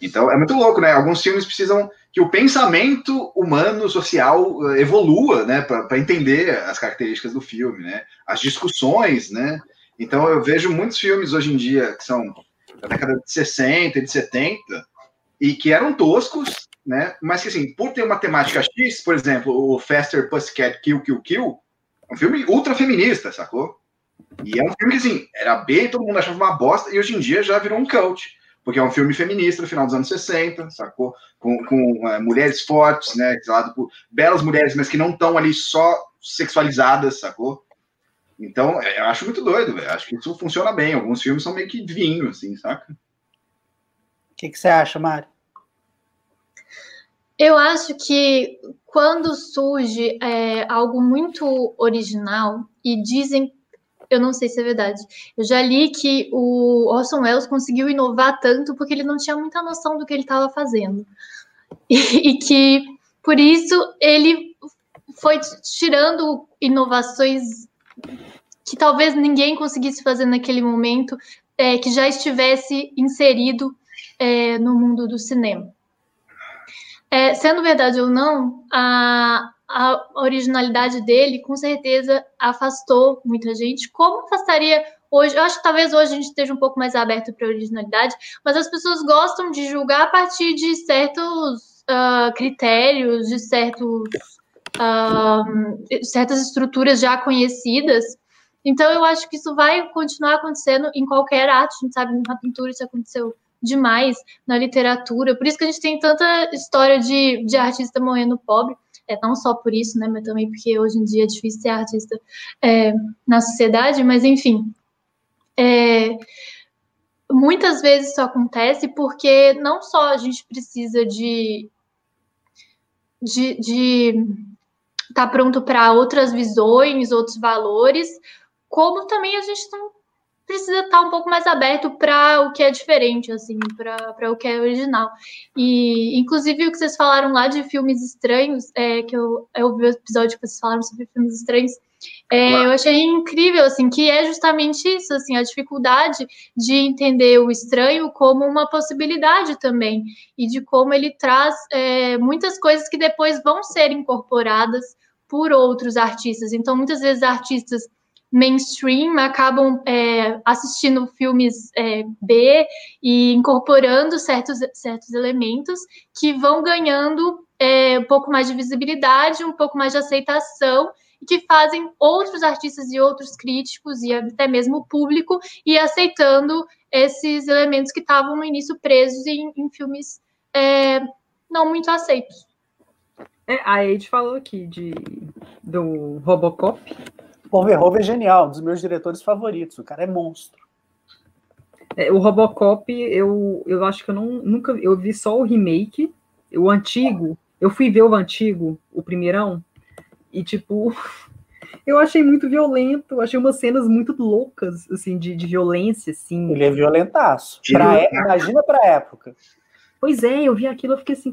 Então é muito louco, né? Alguns filmes precisam que o pensamento humano, social, eh, evolua, né? Para entender as características do filme, né? As discussões, né? Então eu vejo muitos filmes hoje em dia que são da década de 60 e de 70, e que eram toscos, né? Mas que, assim, por ter uma temática X, por exemplo, o Faster Pussycat Kill, Kill, Kill, é um filme ultra feminista, sacou? E é um filme que, assim, era B, todo mundo achava uma bosta, e hoje em dia já virou um cult, porque é um filme feminista no final dos anos 60, sacou? Com, com é, mulheres fortes, né? Por belas mulheres, mas que não estão ali só sexualizadas, sacou? Então, é, eu acho muito doido, velho. Acho que isso funciona bem. Alguns filmes são meio que vinho, assim, saca? O que, que você acha, Mari? Eu acho que quando surge é, algo muito original e dizem, eu não sei se é verdade, eu já li que o Orson Welles conseguiu inovar tanto porque ele não tinha muita noção do que ele estava fazendo e, e que por isso ele foi tirando inovações que talvez ninguém conseguisse fazer naquele momento, é, que já estivesse inserido é, no mundo do cinema. É, sendo verdade ou não, a, a originalidade dele com certeza afastou muita gente, como afastaria hoje, eu acho que talvez hoje a gente esteja um pouco mais aberto para a originalidade, mas as pessoas gostam de julgar a partir de certos uh, critérios, de certos, uh, certas estruturas já conhecidas, então, eu acho que isso vai continuar acontecendo em qualquer arte. A gente sabe, na pintura isso aconteceu demais, na literatura. Por isso que a gente tem tanta história de, de artista morrendo pobre. É, não só por isso, né, mas também porque hoje em dia é difícil ser artista é, na sociedade. Mas, enfim, é, muitas vezes isso acontece porque não só a gente precisa de de, estar tá pronto para outras visões, outros valores, como também a gente não precisa estar um pouco mais aberto para o que é diferente, assim, para o que é original. E, inclusive, o que vocês falaram lá de filmes estranhos, é, que eu, eu vi o episódio que vocês falaram sobre filmes estranhos, é, eu achei incrível, assim, que é justamente isso, assim, a dificuldade de entender o estranho como uma possibilidade também, e de como ele traz é, muitas coisas que depois vão ser incorporadas por outros artistas. Então, muitas vezes, artistas mainstream acabam é, assistindo filmes é, B e incorporando certos, certos elementos que vão ganhando é, um pouco mais de visibilidade, um pouco mais de aceitação e que fazem outros artistas e outros críticos e até mesmo o público ir aceitando esses elementos que estavam no início presos em, em filmes é, não muito aceitos. É, a Age falou aqui de, do Robocop. O Verhoeven é genial, um dos meus diretores favoritos. O cara é monstro. É, o Robocop, eu, eu acho que eu não, nunca. Eu vi só o remake. O antigo. Eu fui ver o antigo, o primeirão. E, tipo, eu achei muito violento. Achei umas cenas muito loucas, assim, de, de violência, assim. Ele é violentaço. Pra, é, imagina pra época. Pois é, eu vi aquilo, eu fiquei assim.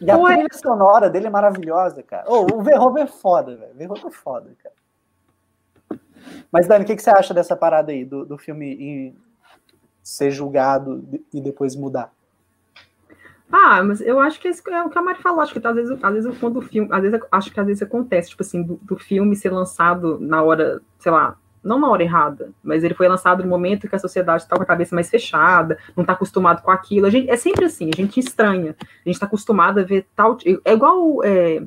E a Ué. trilha sonora dele é maravilhosa, cara. Oh, o Verhoeven é foda, velho. O Verhoeven é foda, cara. Mas, Dani, o que, que você acha dessa parada aí, do, do filme em ser julgado e depois mudar? Ah, mas eu acho que é o que a Mari falou. Acho que às vezes, às vezes o filme. Às vezes, acho que às vezes acontece, tipo assim, do, do filme ser lançado na hora, sei lá, não na hora errada, mas ele foi lançado no momento que a sociedade está com a cabeça mais fechada, não está acostumado com aquilo. A gente, é sempre assim, a gente estranha. A gente está acostumado a ver tal. É igual é,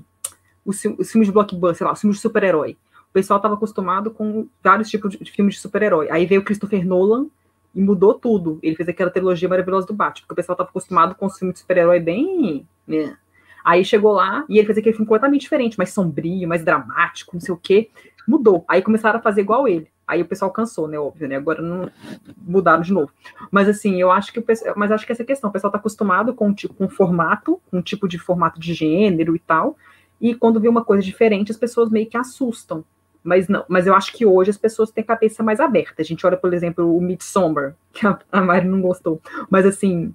os, os filmes de blockbuster, sei lá, os filmes de super-herói. O pessoal estava acostumado com vários tipos de, de filmes de super-herói. Aí veio o Christopher Nolan e mudou tudo. Ele fez aquela trilogia maravilhosa do Batman, porque o pessoal estava acostumado com os filmes de super-herói bem. Né? Aí chegou lá e ele fez aquele filme completamente diferente, mais sombrio, mais dramático, não sei o quê mudou. Aí começaram a fazer igual ele. Aí o pessoal cansou, né? Óbvio, né? Agora não mudaram de novo. Mas assim, eu acho que o pessoal, mas acho que essa questão, o pessoal está acostumado com tipo com formato, um tipo de formato de gênero e tal. E quando vê uma coisa diferente, as pessoas meio que assustam. Mas não, mas eu acho que hoje as pessoas têm a cabeça mais aberta. A gente olha, por exemplo, o Midsommar, que a, a Mari não gostou. Mas assim,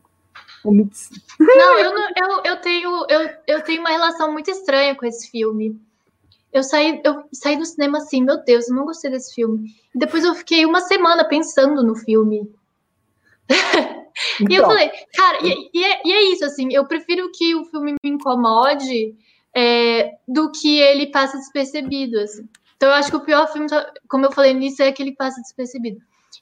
o. Não, eu, não, eu, eu, tenho, eu, eu tenho uma relação muito estranha com esse filme. Eu saí, eu saí do cinema assim, meu Deus, eu não gostei desse filme. E depois eu fiquei uma semana pensando no filme. Então, e eu então. falei, cara, e, e, é, e, é, isso, assim, eu prefiro que o filme me incomode é, do que ele passe despercebido, assim. Então eu acho que o pior filme, como eu falei nisso, é aquele que passa despercebido.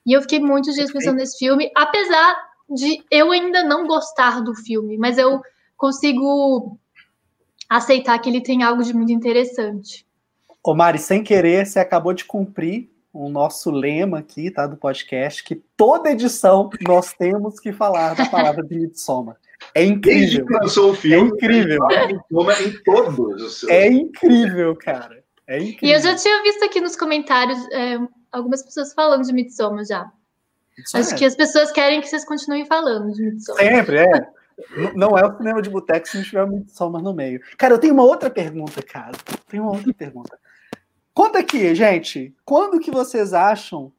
E eu fiquei muitos dias pensando nesse filme, apesar de eu ainda não gostar do filme, mas eu consigo aceitar que ele tem algo de muito interessante. Ô Mari, sem querer, você acabou de cumprir o nosso lema aqui, tá, do podcast, que toda edição nós temos que falar da palavra de Midsommar. É incrível. Desde que lançou o filme, é incrível. em todos. É incrível, cara. É incrível. E eu já tinha visto aqui nos comentários é, algumas pessoas falando de Midsommar já. Isso Acho é. que as pessoas querem que vocês continuem falando de Midsommar. Sempre, é. Não é o cinema de boteco se não tiver muito Midsommar no meio. Cara, eu tenho uma outra pergunta, cara. Tenho uma outra pergunta. Conta aqui, gente. Quando que vocês acham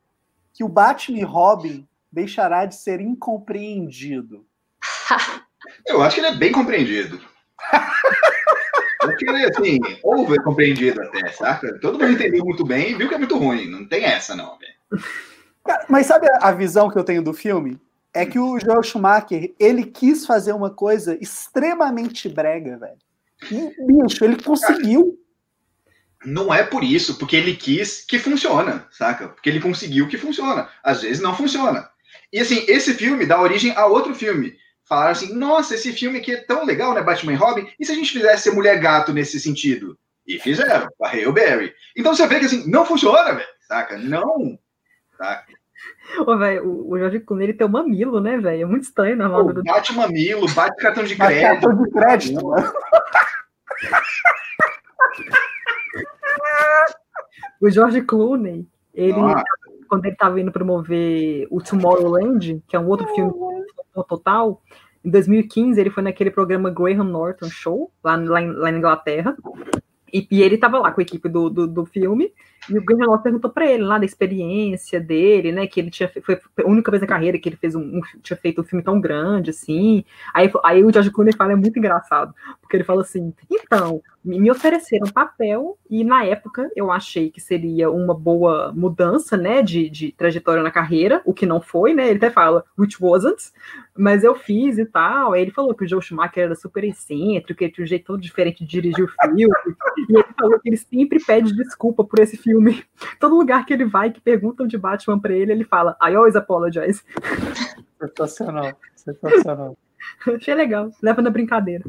que o Batman e Robin deixará de ser incompreendido? Eu acho que ele é bem compreendido. Porque ele, assim, over compreendido até, saca? Todo mundo entendeu muito bem e viu que é muito ruim. Não tem essa, não, velho. Mas sabe a visão que eu tenho do filme? É que o Joel Schumacher, ele quis fazer uma coisa extremamente brega, velho. E, bicho, ele conseguiu. Não é por isso, porque ele quis que funciona, saca? Porque ele conseguiu que funciona. Às vezes não funciona. E assim, esse filme dá origem a outro filme. Falaram assim, nossa, esse filme aqui é tão legal, né, Batman e Robin? E se a gente fizesse Mulher Gato nesse sentido? E fizeram, a Hale Berry. Então você vê que assim, não funciona, velho, saca? Não, saca? Ô, véio, o, o Jorge Clooney ele tem um mamilo, né, velho? É muito estranho na moda do. Bate mamilo, bate cartão de crédito. Cartão de crédito, mano. o George Clooney, ele, quando ele estava indo promover o Tomorrowland, que é um outro filme total, em 2015 ele foi naquele programa Graham Norton Show, lá, lá, lá na Inglaterra, e, e ele estava lá com a equipe do, do, do filme, e o Norton perguntou para ele lá da experiência dele, né? Que ele tinha foi a única vez na carreira que ele fez um, um tinha feito um filme tão grande assim. Aí, aí o George Clooney fala é muito engraçado, porque ele fala assim: "Então, me ofereceram papel e na época eu achei que seria uma boa mudança, né, de, de trajetória na carreira, o que não foi, né, ele até fala, which wasn't, mas eu fiz e tal, aí ele falou que o Joe Schumacher era super excêntrico, que ele tinha um jeito todo diferente de dirigir o filme, e ele falou que ele sempre pede desculpa por esse filme, todo lugar que ele vai, que perguntam de Batman pra ele, ele fala, I always apologize. Sensacional, sensacional. Achei legal, leva na brincadeira.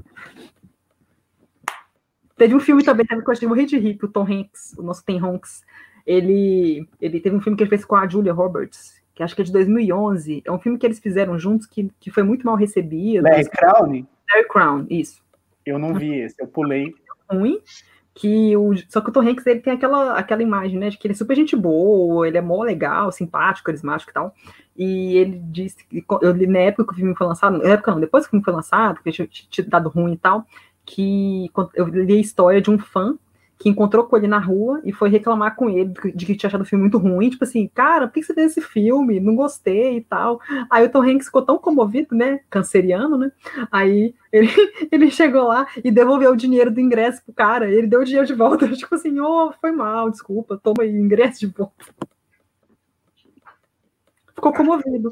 Teve um filme também que eu achei morrer de rir, o Tom Hanks, o nosso Tom Hanks. Ele, ele teve um filme que ele fez com a Julia Roberts, que acho que é de 2011. É um filme que eles fizeram juntos que, que foi muito mal recebido. Larry Crown? Larry Crown, isso. Eu não vi esse, eu pulei. Ruim, que o, só que o Tom Hanks ele tem aquela, aquela imagem, né, de que ele é super gente boa, ele é mó legal, simpático, carismático e tal. E ele disse, eu li na época que o filme foi lançado, na época não, depois que o filme foi lançado, porque tinha, tinha dado ruim e tal, que eu li a história de um fã que encontrou com ele na rua e foi reclamar com ele de que tinha achado o filme muito ruim, tipo assim, cara, por que você fez esse filme? Não gostei e tal. Aí o Tom Hanks ficou tão comovido, né, canceriano, né, aí ele, ele chegou lá e devolveu o dinheiro do ingresso pro cara, ele deu o dinheiro de volta, tipo assim, oh, foi mal, desculpa, toma aí o ingresso de volta. Ficou comovido.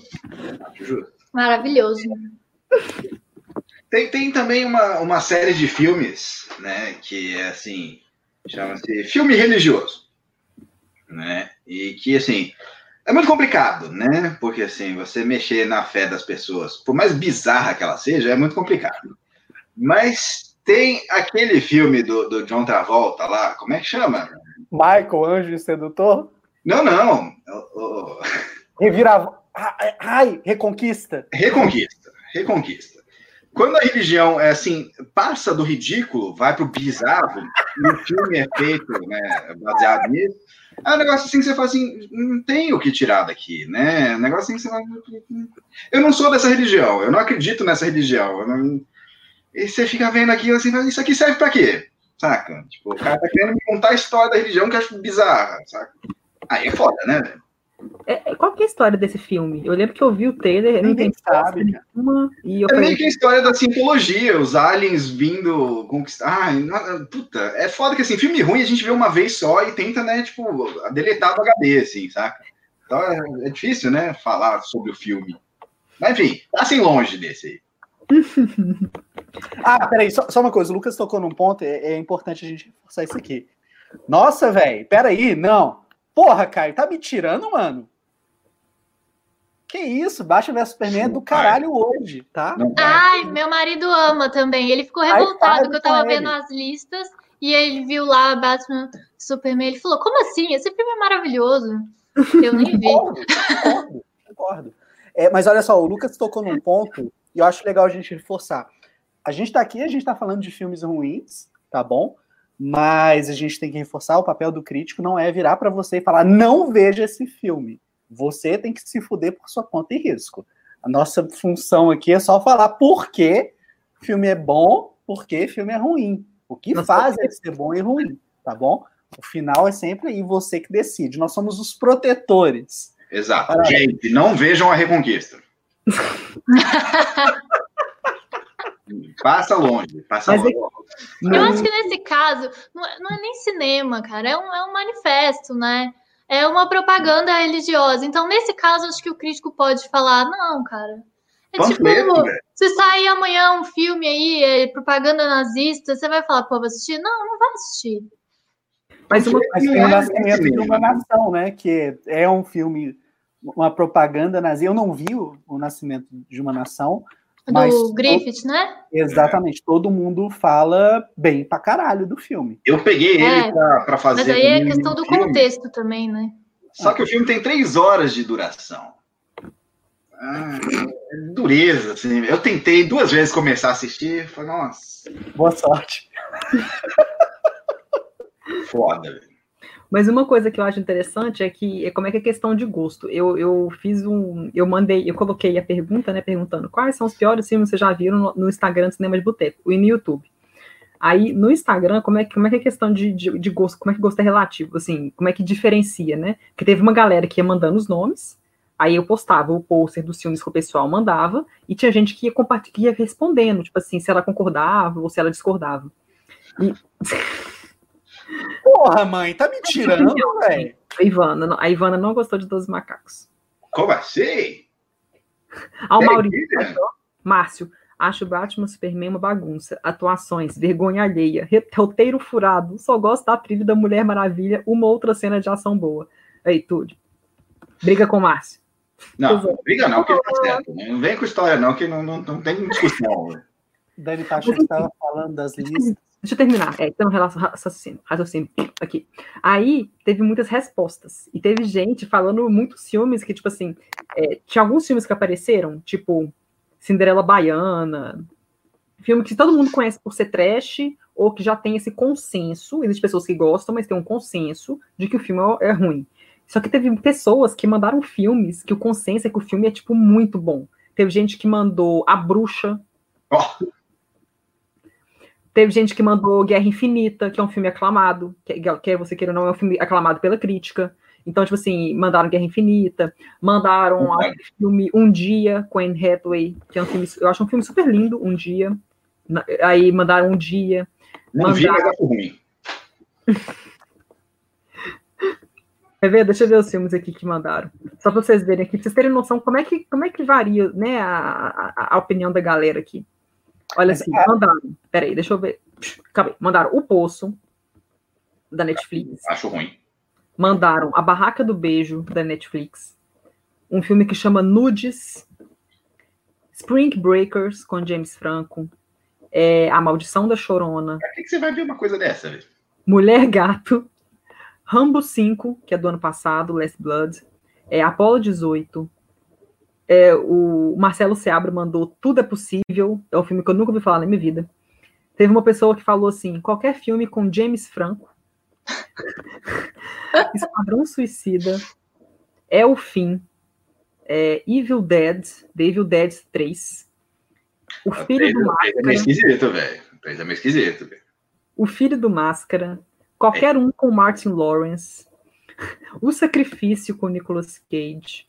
Maravilhoso. Tem, tem também uma, uma série de filmes, né, que é assim, chama-se filme religioso, né, e que, assim, é muito complicado, né, porque, assim, você mexer na fé das pessoas, por mais bizarra que ela seja, é muito complicado. Mas tem aquele filme do, do John Travolta lá, como é que chama? Michael, Anjo Sedutor? Não, não. O, o... Revira... Ai, Reconquista. Reconquista, Reconquista. Quando a religião é assim, passa do ridículo, vai para o bizarro, e o filme é feito né, baseado nisso, é um negócio assim que você fala assim, não tem o que tirar daqui, né? É um negócio assim que você fala, eu não sou dessa religião, eu não acredito nessa religião. Não... E você fica vendo aquilo assim, isso aqui serve para quê? Saca? Tipo, o cara tá querendo me contar a história da religião que eu acho bizarra, saca? Aí é foda, né? É, é, qual que é a história desse filme? Eu lembro que eu vi o trailer, não tem sabe. Nenhuma, e eu é falei... meio que a história da simbologia, os aliens vindo conquistar. Ai, puta, é foda que assim, filme ruim a gente vê uma vez só e tenta, né, tipo, deletar do HD, assim, saca? Então é, é difícil, né, falar sobre o filme. Mas enfim, passem longe desse aí. ah, peraí, só, só uma coisa, o Lucas tocou num ponto, é, é importante a gente reforçar isso aqui. Nossa, velho, peraí, não. Porra, Caio, tá me tirando, mano? Que isso? Baixa vs Superman é do caralho hoje, tá? Ai, meu marido ama também. Ele ficou revoltado que eu tava vendo as listas e ele viu lá Batman Superman. Ele falou: Como assim? Esse filme é maravilhoso. Eu nem vi. concordo, concordo. É, mas olha só, o Lucas tocou num ponto e eu acho legal a gente reforçar. A gente tá aqui, a gente tá falando de filmes ruins, tá bom? Mas a gente tem que reforçar o papel do crítico não é virar para você e falar não veja esse filme. Você tem que se fuder por sua conta e risco. A nossa função aqui é só falar por que filme é bom, por que filme é ruim. O que Nossa, faz ele ser bom e ruim, tá bom? O final é sempre aí você que decide. Nós somos os protetores. Exato. Para... Gente, não vejam a Reconquista. Passa longe, passa Mas longe. Eu acho que nesse caso, não é, não é, nem cinema, cara, é um, é um manifesto, né? É uma propaganda religiosa. Então, nesse caso, acho que o crítico pode falar, não, cara. É Panfleto, tipo, se sair amanhã um filme aí, é propaganda nazista, você vai falar, pô, vou assistir? Não, não vai assistir. Mas, uma, mas tem o Nascimento de uma Nação, né? Que é um filme, uma propaganda nazista. Eu não vi o, o Nascimento de uma Nação, mas do Griffith, todo, né? Exatamente. Todo mundo fala bem pra caralho do filme. Eu peguei é, ele pra, pra fazer. Mas aí é questão do filme. contexto também, né? Só que o filme tem três horas de duração. Ah, dureza, assim. Eu tentei duas vezes começar a assistir. Falei, nossa. Boa sorte. Foda, velho. Mas uma coisa que eu acho interessante é que é como é que é questão de gosto. Eu, eu fiz um. Eu mandei, eu coloquei a pergunta, né? Perguntando quais são os piores filmes que vocês já viram no, no Instagram do Cinema de Boteco e no YouTube. Aí, no Instagram, como é, como é que é questão de, de, de, gosto? Como é que gosto é relativo? Assim, como é que diferencia, né? Porque teve uma galera que ia mandando os nomes, aí eu postava o pôster dos filmes que o pessoal mandava, e tinha gente que ia, que ia respondendo, tipo assim, se ela concordava ou se ela discordava. E... Porra, mãe, tá me tirando, velho. A Ivana, a Ivana não gostou de 12 macacos. Como assim? Ao Maurício, Márcio, acho Batman Superman uma bagunça. Atuações, vergonha alheia, roteiro furado. Só gosto da trilha da Mulher Maravilha, uma outra cena de ação boa. Aí, tudo. Briga com o Márcio. Não, não briga não, que tá certo. Não vem com história não, que não, não, não tem discussão. Dani Pacheco estava falando das listas. Deixa eu terminar. É, então, raciocínio, raciocínio aqui. Aí teve muitas respostas. E teve gente falando muitos filmes que, tipo assim, é, tinha alguns filmes que apareceram, tipo Cinderela Baiana, filme que todo mundo conhece por ser trash, ou que já tem esse consenso, existem pessoas que gostam, mas tem um consenso de que o filme é, é ruim. Só que teve pessoas que mandaram filmes que o consenso é que o filme é, tipo, muito bom. Teve gente que mandou A Bruxa. Oh. Teve gente que mandou Guerra Infinita, que é um filme aclamado, que, que é, você queira ou não, é um filme aclamado pela crítica. Então, tipo assim, mandaram Guerra Infinita, mandaram o uhum. filme Um Dia, com Anne Hathaway, que é um filme, eu acho um filme super lindo, Um Dia. Aí mandaram Um Dia. Não mandaram... vi, mas acho ruim. Quer ver? Deixa eu ver os filmes aqui que mandaram. Só para vocês verem aqui, pra vocês terem noção como é que, como é que varia né, a, a, a opinião da galera aqui. Olha assim, mandaram. Peraí, deixa eu ver. Acabei. Mandaram O Poço, da Netflix. Acho ruim. Mandaram A Barraca do Beijo, da Netflix. Um filme que chama Nudes. Spring Breakers, com James Franco. É, A Maldição da Chorona. Por que, que você vai ver uma coisa dessa, velho? Mulher Gato. Rambo 5, que é do ano passado, Last Blood. É, Apollo 18. É, o Marcelo Seabra mandou Tudo é Possível, é um filme que eu nunca ouvi falar na minha vida. Teve uma pessoa que falou assim: qualquer filme com James Franco, Esquadrão Suicida, É o Fim, é, Evil Dead, The Evil Dead 3, O Filho do Máscara. É meio esquisito, velho. É meio esquisito, velho. O Filho do Máscara, qualquer é. um com Martin Lawrence, O Sacrifício com Nicolas Cage.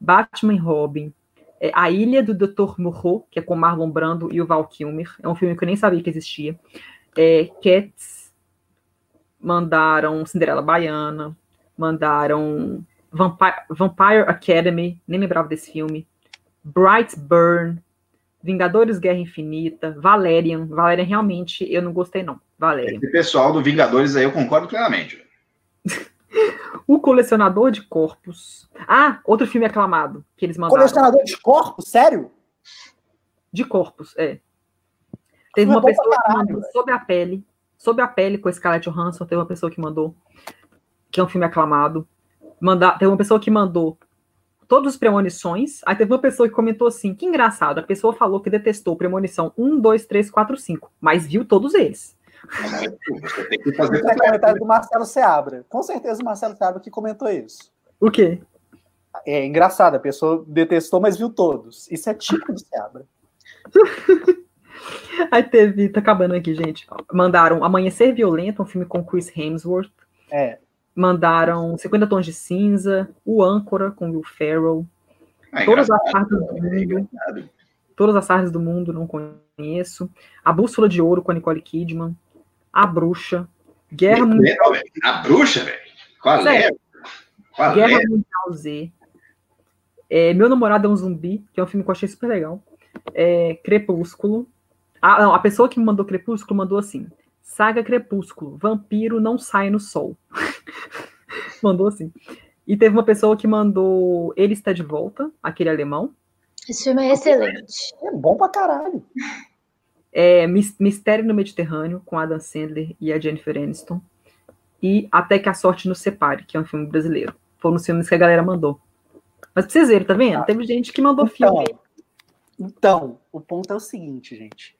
Batman e Robin, é A Ilha do Dr. Moreau, que é com Marlon Brando e o Val Kilmer, é um filme que eu nem sabia que existia. É, Cats, mandaram Cinderela Baiana, mandaram Vampire, Vampire Academy, nem lembrava desse filme, Bright Burn, Vingadores Guerra Infinita, Valerian. Valerian realmente eu não gostei não. Valerian. Esse pessoal do Vingadores aí eu concordo plenamente. O Colecionador de Corpos. Ah, outro filme aclamado que eles mandaram. Colecionador de Corpos? Sério? De Corpos, é. Teve uma é pessoa caralho, que mandou Sob a Pele. Sob a Pele com Scarlett Johansson. Teve uma pessoa que mandou. Que é um filme aclamado. Manda, teve uma pessoa que mandou todos os premonições. Aí teve uma pessoa que comentou assim: que engraçado. A pessoa falou que detestou premonição 1, 2, 3, 4, 5. Mas viu todos eles. Você tem que fazer. É comentário do Marcelo Seabra. Com certeza o Marcelo Seabra que comentou isso. O quê? É engraçado, a pessoa detestou, mas viu todos. Isso é tipo de Seabra. Aí teve, tá acabando aqui, gente. Mandaram Amanhecer Violento, um filme com Chris Hemsworth. É. Mandaram 50 Tons de Cinza, O Âncora com Will Ferrell. Ah, todas as partes do mundo. Todas as artes do mundo, não conheço. A Bússola de Ouro com a Nicole Kidman. A Bruxa, Guerra Mundial. A Bruxa, velho? Qual é? Qual Guerra é? Mundial Z. É, Meu Namorado é um Zumbi, que é um filme que eu achei super legal. É, Crepúsculo. Ah, não, a pessoa que me mandou Crepúsculo mandou assim: Saga Crepúsculo, vampiro não sai no sol. mandou assim. E teve uma pessoa que mandou Ele Está de Volta, aquele alemão. Esse filme é excelente. É bom pra caralho é Mistério no Mediterrâneo, com Adam Sandler e a Jennifer Aniston, e Até que a Sorte nos Separe, que é um filme brasileiro. Foram os filmes que a galera mandou. Mas pra vocês verem, tá vendo? Teve gente que mandou então, filme. Então, o ponto é o seguinte, gente.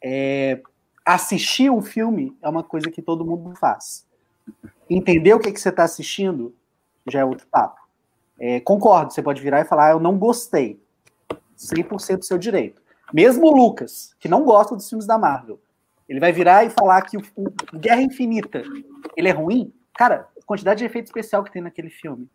É, assistir um filme é uma coisa que todo mundo faz. Entender o que, que você está assistindo já é outro papo. É, concordo, você pode virar e falar, ah, eu não gostei. 100% do seu direito. Mesmo o Lucas, que não gosta dos filmes da Marvel, ele vai virar e falar que o, o Guerra Infinita ele é ruim. Cara, quantidade de efeito especial que tem naquele filme,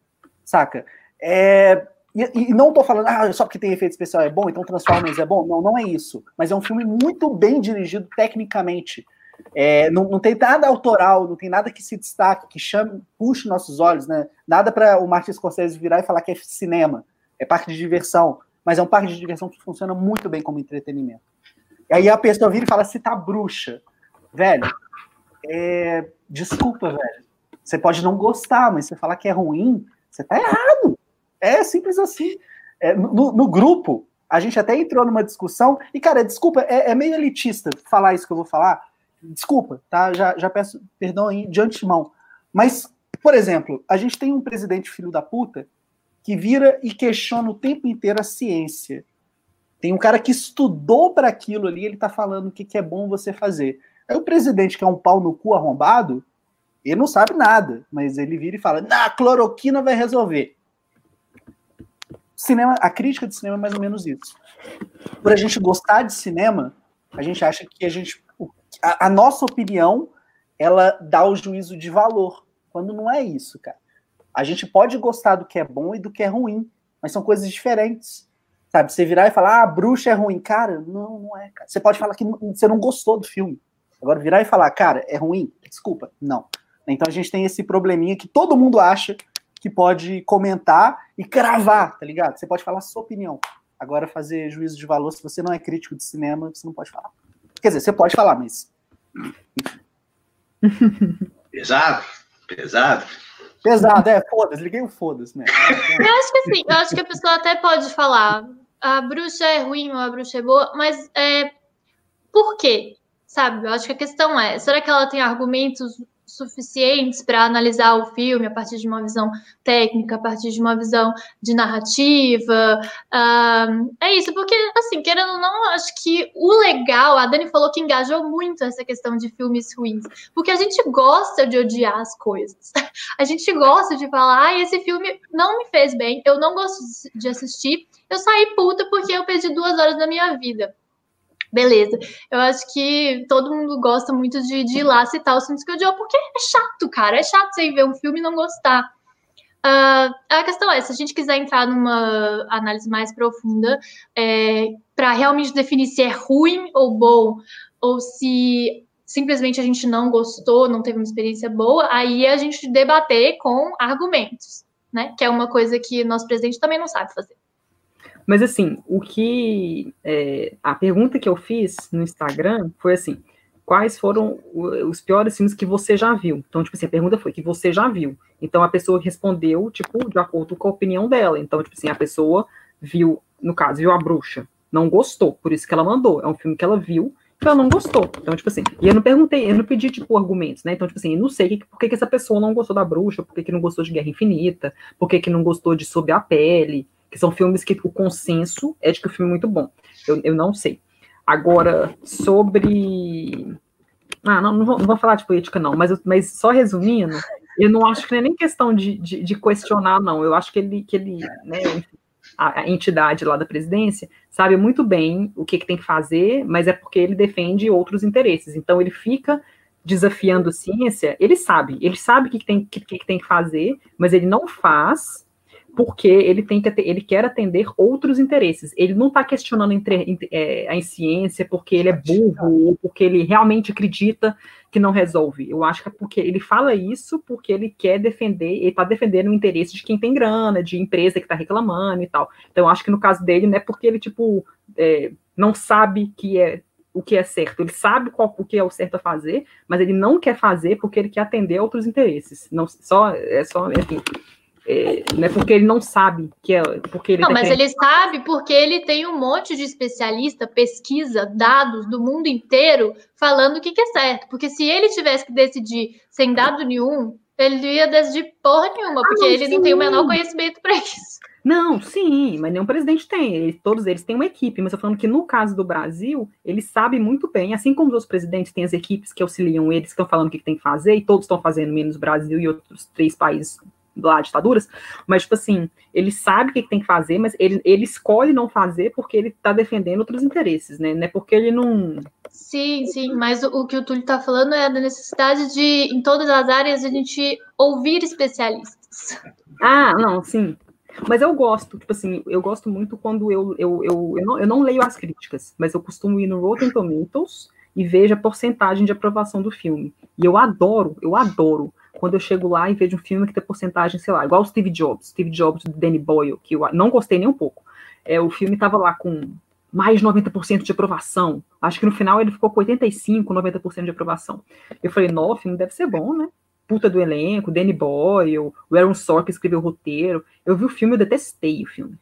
saca? É, e, e, não tô falando, ah, só porque tem efeito especial é bom, então Transformers é bom. Não, não é isso. Mas é um filme muito bem dirigido tecnicamente. É, não, não, tem nada autoral, não tem nada que se destaque, que chame, puxe nossos olhos, né? Nada para o Martin Scorsese virar e falar que é cinema, é parque de diversão, mas é um parque de diversão que funciona muito bem como entretenimento. E aí a pessoa vira e fala, se tá bruxa. Velho, é... desculpa, velho. Você pode não gostar, mas você falar que é ruim, você tá errado. É simples assim. É, no, no, grupo, a gente até entrou numa discussão, e, cara, desculpa, é, é, meio elitista falar isso que eu vou falar. Desculpa, tá? Já, já peço perdão aí de antemão. Mas, por exemplo, a gente tem um presidente filho da puta que vira e questiona o tempo inteiro a ciência. Tem um cara que estudou para aquilo ali, ele tá falando o que, que é bom você fazer. Aí o presidente, que é um pau no cu arrombado, ele não sabe nada, mas ele vira e fala: na cloroquina vai resolver. Cinema, a crítica de cinema é mais ou menos isso. Por a gente gostar de cinema, a gente acha que a gente. A, a nossa opinião ela dá o juízo de valor, quando não é isso, cara. A gente pode gostar do que é bom e do que é ruim, mas são coisas diferentes. Sabe, você virar e falar, ah, bruxa é ruim. Cara, não, não é, cara. Você pode falar que você não gostou do filme. Agora, virar e falar, cara, é ruim? Desculpa, não. Então a gente tem esse probleminha que todo mundo acha que pode comentar e cravar, tá ligado? Você pode falar a sua opinião. Agora, fazer juízo de valor, se você não é crítico de cinema, você não pode falar. Quer dizer, você pode falar, mas. Pesado, pesado. Pesado, é, foda-se, liguei o foda-se, né? Eu acho que sim, eu acho que a pessoa até pode falar, a bruxa é ruim ou a bruxa é boa, mas é, por quê? Sabe, eu acho que a questão é, será que ela tem argumentos suficientes para analisar o filme a partir de uma visão técnica, a partir de uma visão de narrativa. Uh, é isso, porque, assim, querendo ou não, acho que o legal, a Dani falou que engajou muito essa questão de filmes ruins, porque a gente gosta de odiar as coisas. A gente gosta de falar, ah, esse filme não me fez bem, eu não gosto de assistir, eu saí puta porque eu perdi duas horas da minha vida. Beleza. Eu acho que todo mundo gosta muito de, de ir lá citar os filmes que odiou, porque é chato, cara. É chato você ver um filme e não gostar. Uh, a questão é, se a gente quiser entrar numa análise mais profunda, é, para realmente definir se é ruim ou bom, ou se simplesmente a gente não gostou, não teve uma experiência boa, aí a gente debater com argumentos, né? Que é uma coisa que nosso presidente também não sabe fazer. Mas assim, o que. É, a pergunta que eu fiz no Instagram foi assim: quais foram os piores filmes que você já viu? Então, tipo assim, a pergunta foi que você já viu. Então a pessoa respondeu, tipo, de acordo com a opinião dela. Então, tipo assim, a pessoa viu, no caso, viu a bruxa, não gostou, por isso que ela mandou. É um filme que ela viu que ela não gostou. Então, tipo assim, e eu não perguntei, eu não pedi, tipo, argumentos, né? Então, tipo assim, eu não sei por que, que essa pessoa não gostou da bruxa, por que, que não gostou de Guerra Infinita, por que, que não gostou de Sob a Pele, que são filmes que o consenso é de que o filme é muito bom. Eu, eu não sei. Agora, sobre. Ah, não, não vou, não vou falar de política, não, mas, mas só resumindo, eu não acho que não é nem questão de, de, de questionar, não. Eu acho que ele, que ele né, a, a, entidade lá da presidência sabe muito bem o que, que tem que fazer, mas é porque ele defende outros interesses. Então, ele fica desafiando ciência, ele sabe, ele sabe o que, que, tem, que, que tem que fazer, mas ele não faz porque ele tem que ele quer atender outros interesses. Ele não está questionando entre, é, a ciência porque ele é burro ou porque ele realmente acredita que não resolve. Eu acho que é porque ele fala isso porque ele quer defender, ele está defendendo o interesse de quem tem grana, de empresa que está reclamando e tal. Então, eu acho que no caso dele não é porque ele tipo é, não sabe que é o que é certo. Ele sabe qual, o que é o certo a fazer, mas ele não quer fazer porque ele quer atender outros interesses. Não só é só enfim. É, não é porque ele não sabe que é porque ele não, tá mas ele sabe porque ele tem um monte de especialista, pesquisa, dados do mundo inteiro falando o que, que é certo. Porque se ele tivesse que decidir sem dado nenhum, ele não ia decidir porra nenhuma, ah, porque ah, ele sim. não tem o menor conhecimento para isso. Não, sim, mas nenhum presidente tem. Ele, todos eles têm uma equipe, mas eu falando que no caso do Brasil, ele sabe muito bem, assim como os outros presidentes têm as equipes que auxiliam eles, que estão falando o que, que tem que fazer, e todos estão fazendo, menos o Brasil e outros três países lá ditaduras, mas, tipo assim, ele sabe o que tem que fazer, mas ele, ele escolhe não fazer porque ele está defendendo outros interesses, né? Não é porque ele não. Sim, sim, mas o, o que o Túlio está falando é da necessidade de, em todas as áreas, a gente ouvir especialistas. Ah, não, sim. Mas eu gosto, tipo assim, eu gosto muito quando eu, eu, eu, eu, não, eu não leio as críticas, mas eu costumo ir no Rotten Tomatoes e vejo a porcentagem de aprovação do filme. E eu adoro, eu adoro quando eu chego lá e vejo um filme que tem porcentagem, sei lá, igual o Steve Jobs, Steve Jobs do Danny Boyle, que eu não gostei nem um pouco. É, o filme tava lá com mais de 90% de aprovação. Acho que no final ele ficou com 85%, 90% de aprovação. Eu falei, não, o filme deve ser bom, né? Puta do elenco, Danny Boyle, o Aaron Sorkin escreveu o roteiro. Eu vi o filme, eu detestei o filme.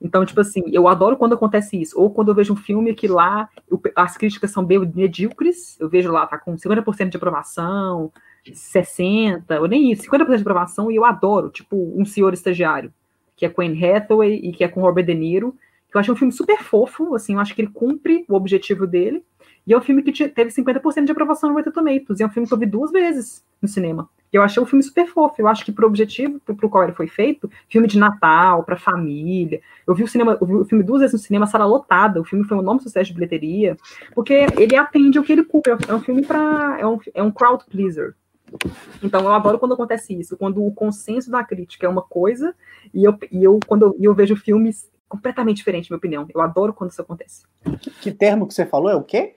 Então, tipo assim, eu adoro quando acontece isso. Ou quando eu vejo um filme que lá eu, as críticas são bem medíocres, eu vejo lá, tá com 50% de aprovação, 60%, ou nem isso, 50% de aprovação, e eu adoro, tipo, Um Senhor Estagiário, que é com Anne Hathaway e que é com Robert De Niro, que eu acho um filme super fofo, assim, eu acho que ele cumpre o objetivo dele, e é um filme que teve 50% de aprovação no Rotten Tomatoes, e é um filme que eu vi duas vezes no cinema. Eu achei o filme super fofo. Eu acho que pro objetivo pro, qual ele foi feito, filme de Natal, para família. Eu vi o cinema, vi o filme duas vezes no cinema, sala lotada. O filme foi um nome sucesso de bilheteria, porque ele atende o que ele cumpre. É um filme para é um, é um crowd pleaser. Então eu adoro quando acontece isso, quando o consenso da crítica é uma coisa e eu, e eu quando eu, eu vejo filmes completamente diferentes, minha opinião. Eu adoro quando isso acontece. Que, que termo que você falou é o quê?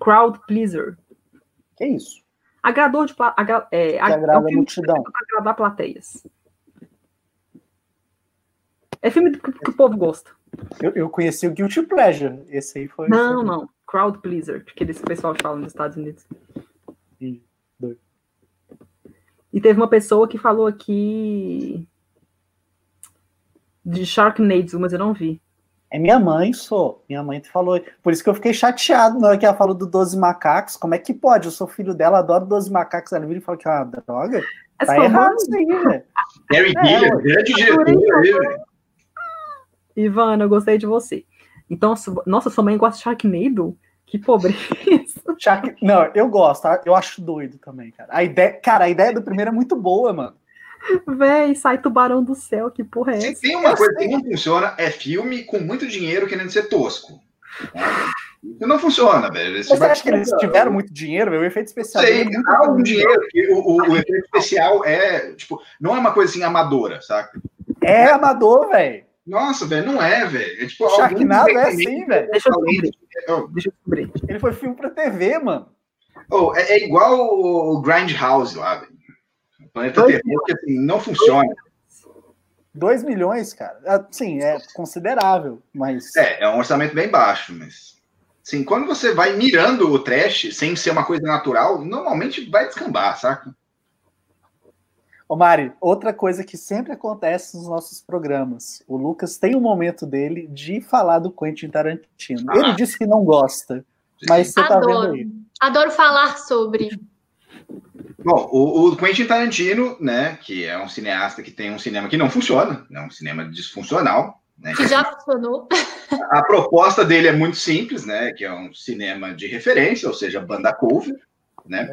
Crowd pleaser. Que é isso? Agrador de agra, é, agrada é um a multidão. Agradar plateias. É filme que, que, o povo gosta. Eu, eu conheci o Guilty Pleasure. Esse aí foi. Não, foi... não. Crowd Pleaser, que esse pessoal fala nos Estados Unidos. Dois. E teve uma pessoa que falou aqui de Sharknado, mas eu não vi. É minha mãe, sou. Minha mãe falou. Por isso que eu fiquei chateado na hora que ela falou do 12 macacos. Como é que pode? Eu sou filho dela, adoro 12 macacos. Ela vira e fala que é uma droga. Essa tá errado isso aí, velho. Gary Gilliam, grande diretor. Ivana, eu gostei de você. Então, nossa, sua mãe gosta de Sharknado? Que pobreza. Não, eu gosto, tá? eu acho doido também, cara. A ideia, cara, a ideia do primeiro é muito boa, mano. Véi, sai tubarão do céu, que porra é essa? tem uma coisa que não funciona, é filme com muito dinheiro querendo ser tosco. Não funciona, velho. Você acha que eles tiveram muito dinheiro? O efeito especial. Sei, é há algum dinheiro. O, o, o, efeito especial é, tipo, não é uma coisa assim amadora, saca? É amador, velho. Nossa, velho, não é, velho. É, tipo, Sharknado é assim, velho. Deixa eu descobrir. Deixa eu descobrir. Ele foi filme pra TV, mano. Oh, é, é igual o Grindhouse lá, velho. Planeta dois Terror, que assim, não funciona. 2 milhões, cara. Ah, sim, é considerável, mas. É, é um orçamento bem baixo, mas. Sim, quando você vai mirando o trash sem ser uma coisa natural, normalmente vai descambar, saca? Ô Mari, outra coisa que sempre acontece nos nossos programas. O Lucas tem um momento dele de falar do Quentin Tarantino. Ah. Ele disse que não gosta, mas você Adoro. tá vendo aí. Adoro falar sobre. Bom, o, o, Quentin Tarantino, né, que é um cineasta que tem um cinema que não funciona, é um cinema disfuncional. Né, que já funcionou. A proposta dele é muito simples, né, que é um cinema de referência, ou seja, banda cover, né.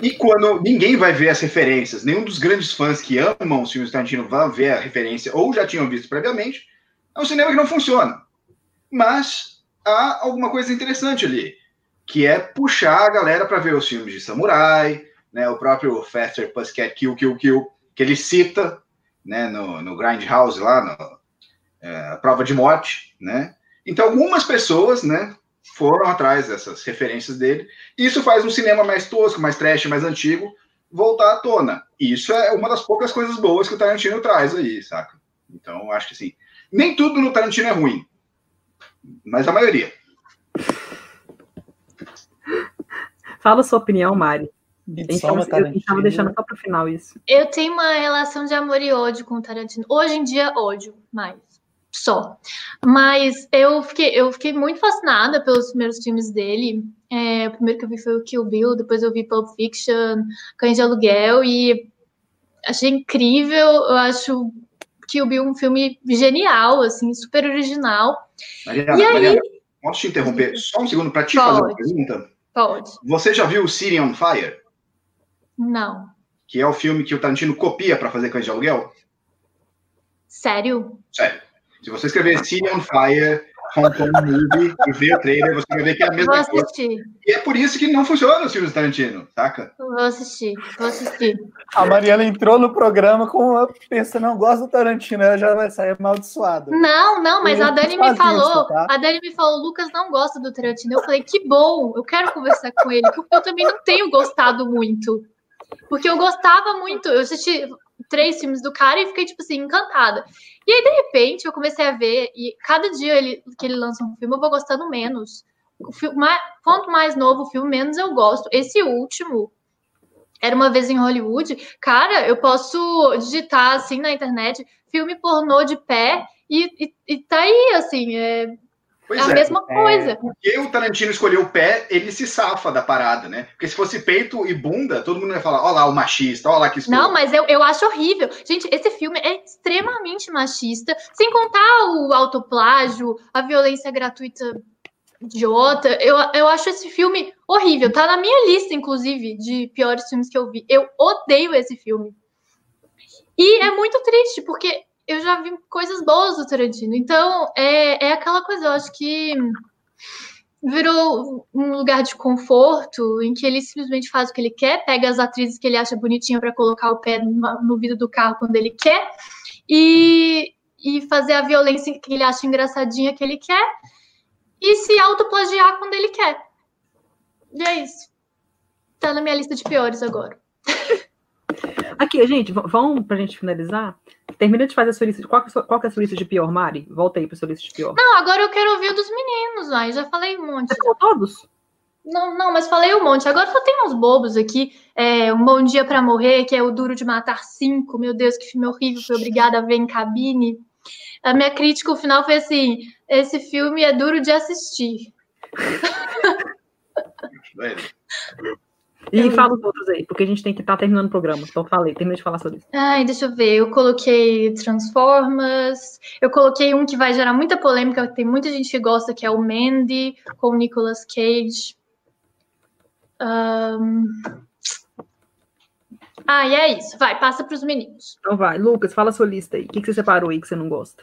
E quando ninguém vai ver as referências, nenhum dos grandes fãs que amam os filmes de Tarantino vai ver a referência ou já tinham visto previamente, é um cinema que não funciona. Mas há alguma coisa interessante ali, que é puxar a galera para ver os filmes de samurai, né, o próprio Faster Pussycat Kill, Kill, Kill, que ele cita né, no, no Grindhouse lá, no, é, Prova de Morte, né? Então, algumas pessoas, né, foram atrás dessas referências dele. Isso faz um cinema mais tosco, mais trash, mais antigo, voltar à tona. Isso é uma das poucas coisas boas que o Tarantino traz aí, saca? Então, acho que assim, nem tudo no Tarantino é ruim, mas a maioria. Fala sua opinião, Mari. Então, eu estava deixando só para o final isso. Eu tenho uma relação de amor e ódio com o Tarantino. Hoje em dia, ódio, mais. Só. Mas eu fiquei, eu fiquei muito fascinada pelos primeiros filmes dele. É, o primeiro que eu vi foi o Kill Bill, depois eu vi Pulp Fiction, Cães de Aluguel, e achei incrível. Eu acho Kill Bill um filme genial, assim, super original. Mariana, e aí... Mariana, posso te interromper só um segundo para te Pode. fazer uma pergunta? Pode. Você já viu o City on Fire? Não. Que é o filme que o Tarantino copia para fazer Cães de Aluguel? Sério? Sério. Se você escrever City on Fire, Hong Kong Movie e ver o trailer, você vai ver que é a mesma Vou coisa. assistir. E é por isso que não funciona os filmes do Tarantino, saca? Vou assistir. Vou assistir. A Mariana entrou no programa com a pensa, não gosta do Tarantino, ela já vai sair amaldiçoada. Não, não, mas Eu a Dani me falou, isso, tá? a Dani me falou, o Lucas não gosta do Tarantino. Eu falei, que bom, eu quero conversar com ele, porque eu também não tenho gostado muito. Porque eu gostava muito, eu assisti três filmes do cara e fiquei, tipo assim, encantada. E aí, de repente, eu comecei a ver, e cada dia ele- que ele lança um filme, eu vou gostando menos. Filme, mais- quanto mais novo o filme, menos eu gosto. Esse último, era uma vez em Hollywood, cara, eu posso digitar assim na internet, filme pornô de pé, e, e, e tá aí, assim, é, Pois é a é. mesma coisa. Porque o Tarantino escolheu o pé, ele se safa da parada, né? Porque se fosse peito e bunda, todo mundo ia falar, ó lá o machista, ó lá que escolha. Não, mas eu, eu acho horrível. Gente, esse filme é extremamente machista, sem contar o autoplágio, a violência gratuita idiota. Eu, eu acho esse filme horrível. Tá na minha lista, inclusive, de piores filmes que eu vi. Eu odeio esse filme. E é muito triste, porque eu já vi coisas boas do Tarantino. Então, é, é aquela coisa, eu acho que virou um lugar de conforto em que ele simplesmente faz o que ele quer, pega as atrizes que ele acha bonitinha para colocar o pé no, vidro do carro quando ele quer e, e fazer a violência que ele acha engraçadinha que ele quer e se autoplagiar quando ele quer. E é isso. Tá na minha lista de piores agora. Aqui, gente, vamos pra gente finalizar. Termina de fazer a sua lista. Qual que é a sua, qual que é a sua lista de pior, Mari? Volta aí pra sua lista de pior. Não, agora eu quero ouvir o dos meninos, ai, já falei um monte. Você falou todos? Não, não, mas falei um monte. Agora só tem uns bobos aqui. É, um Bom Dia pra Morrer, que é o Duro de Matar 5. Meu Deus, que filme horrível. Fui obrigada a ver em cabine. A minha crítica, o final, foi assim: esse filme é duro de assistir. E Eu- fala os outros aí, porque a gente tem que estar terminando o programa. Então falei, termina de falar sobre isso. Ai, deixa eu ver. Eu coloquei Transformers. Eu coloquei um que vai gerar muita polêmica. Tem muita gente que gosta, que é o Mandy, com o Nicolas Cage. Ahn, Ah, e é isso. Vai, passa pros meninos. Então vai, Lucas, fala a sua lista aí. O que, que você separou aí que você não gosta?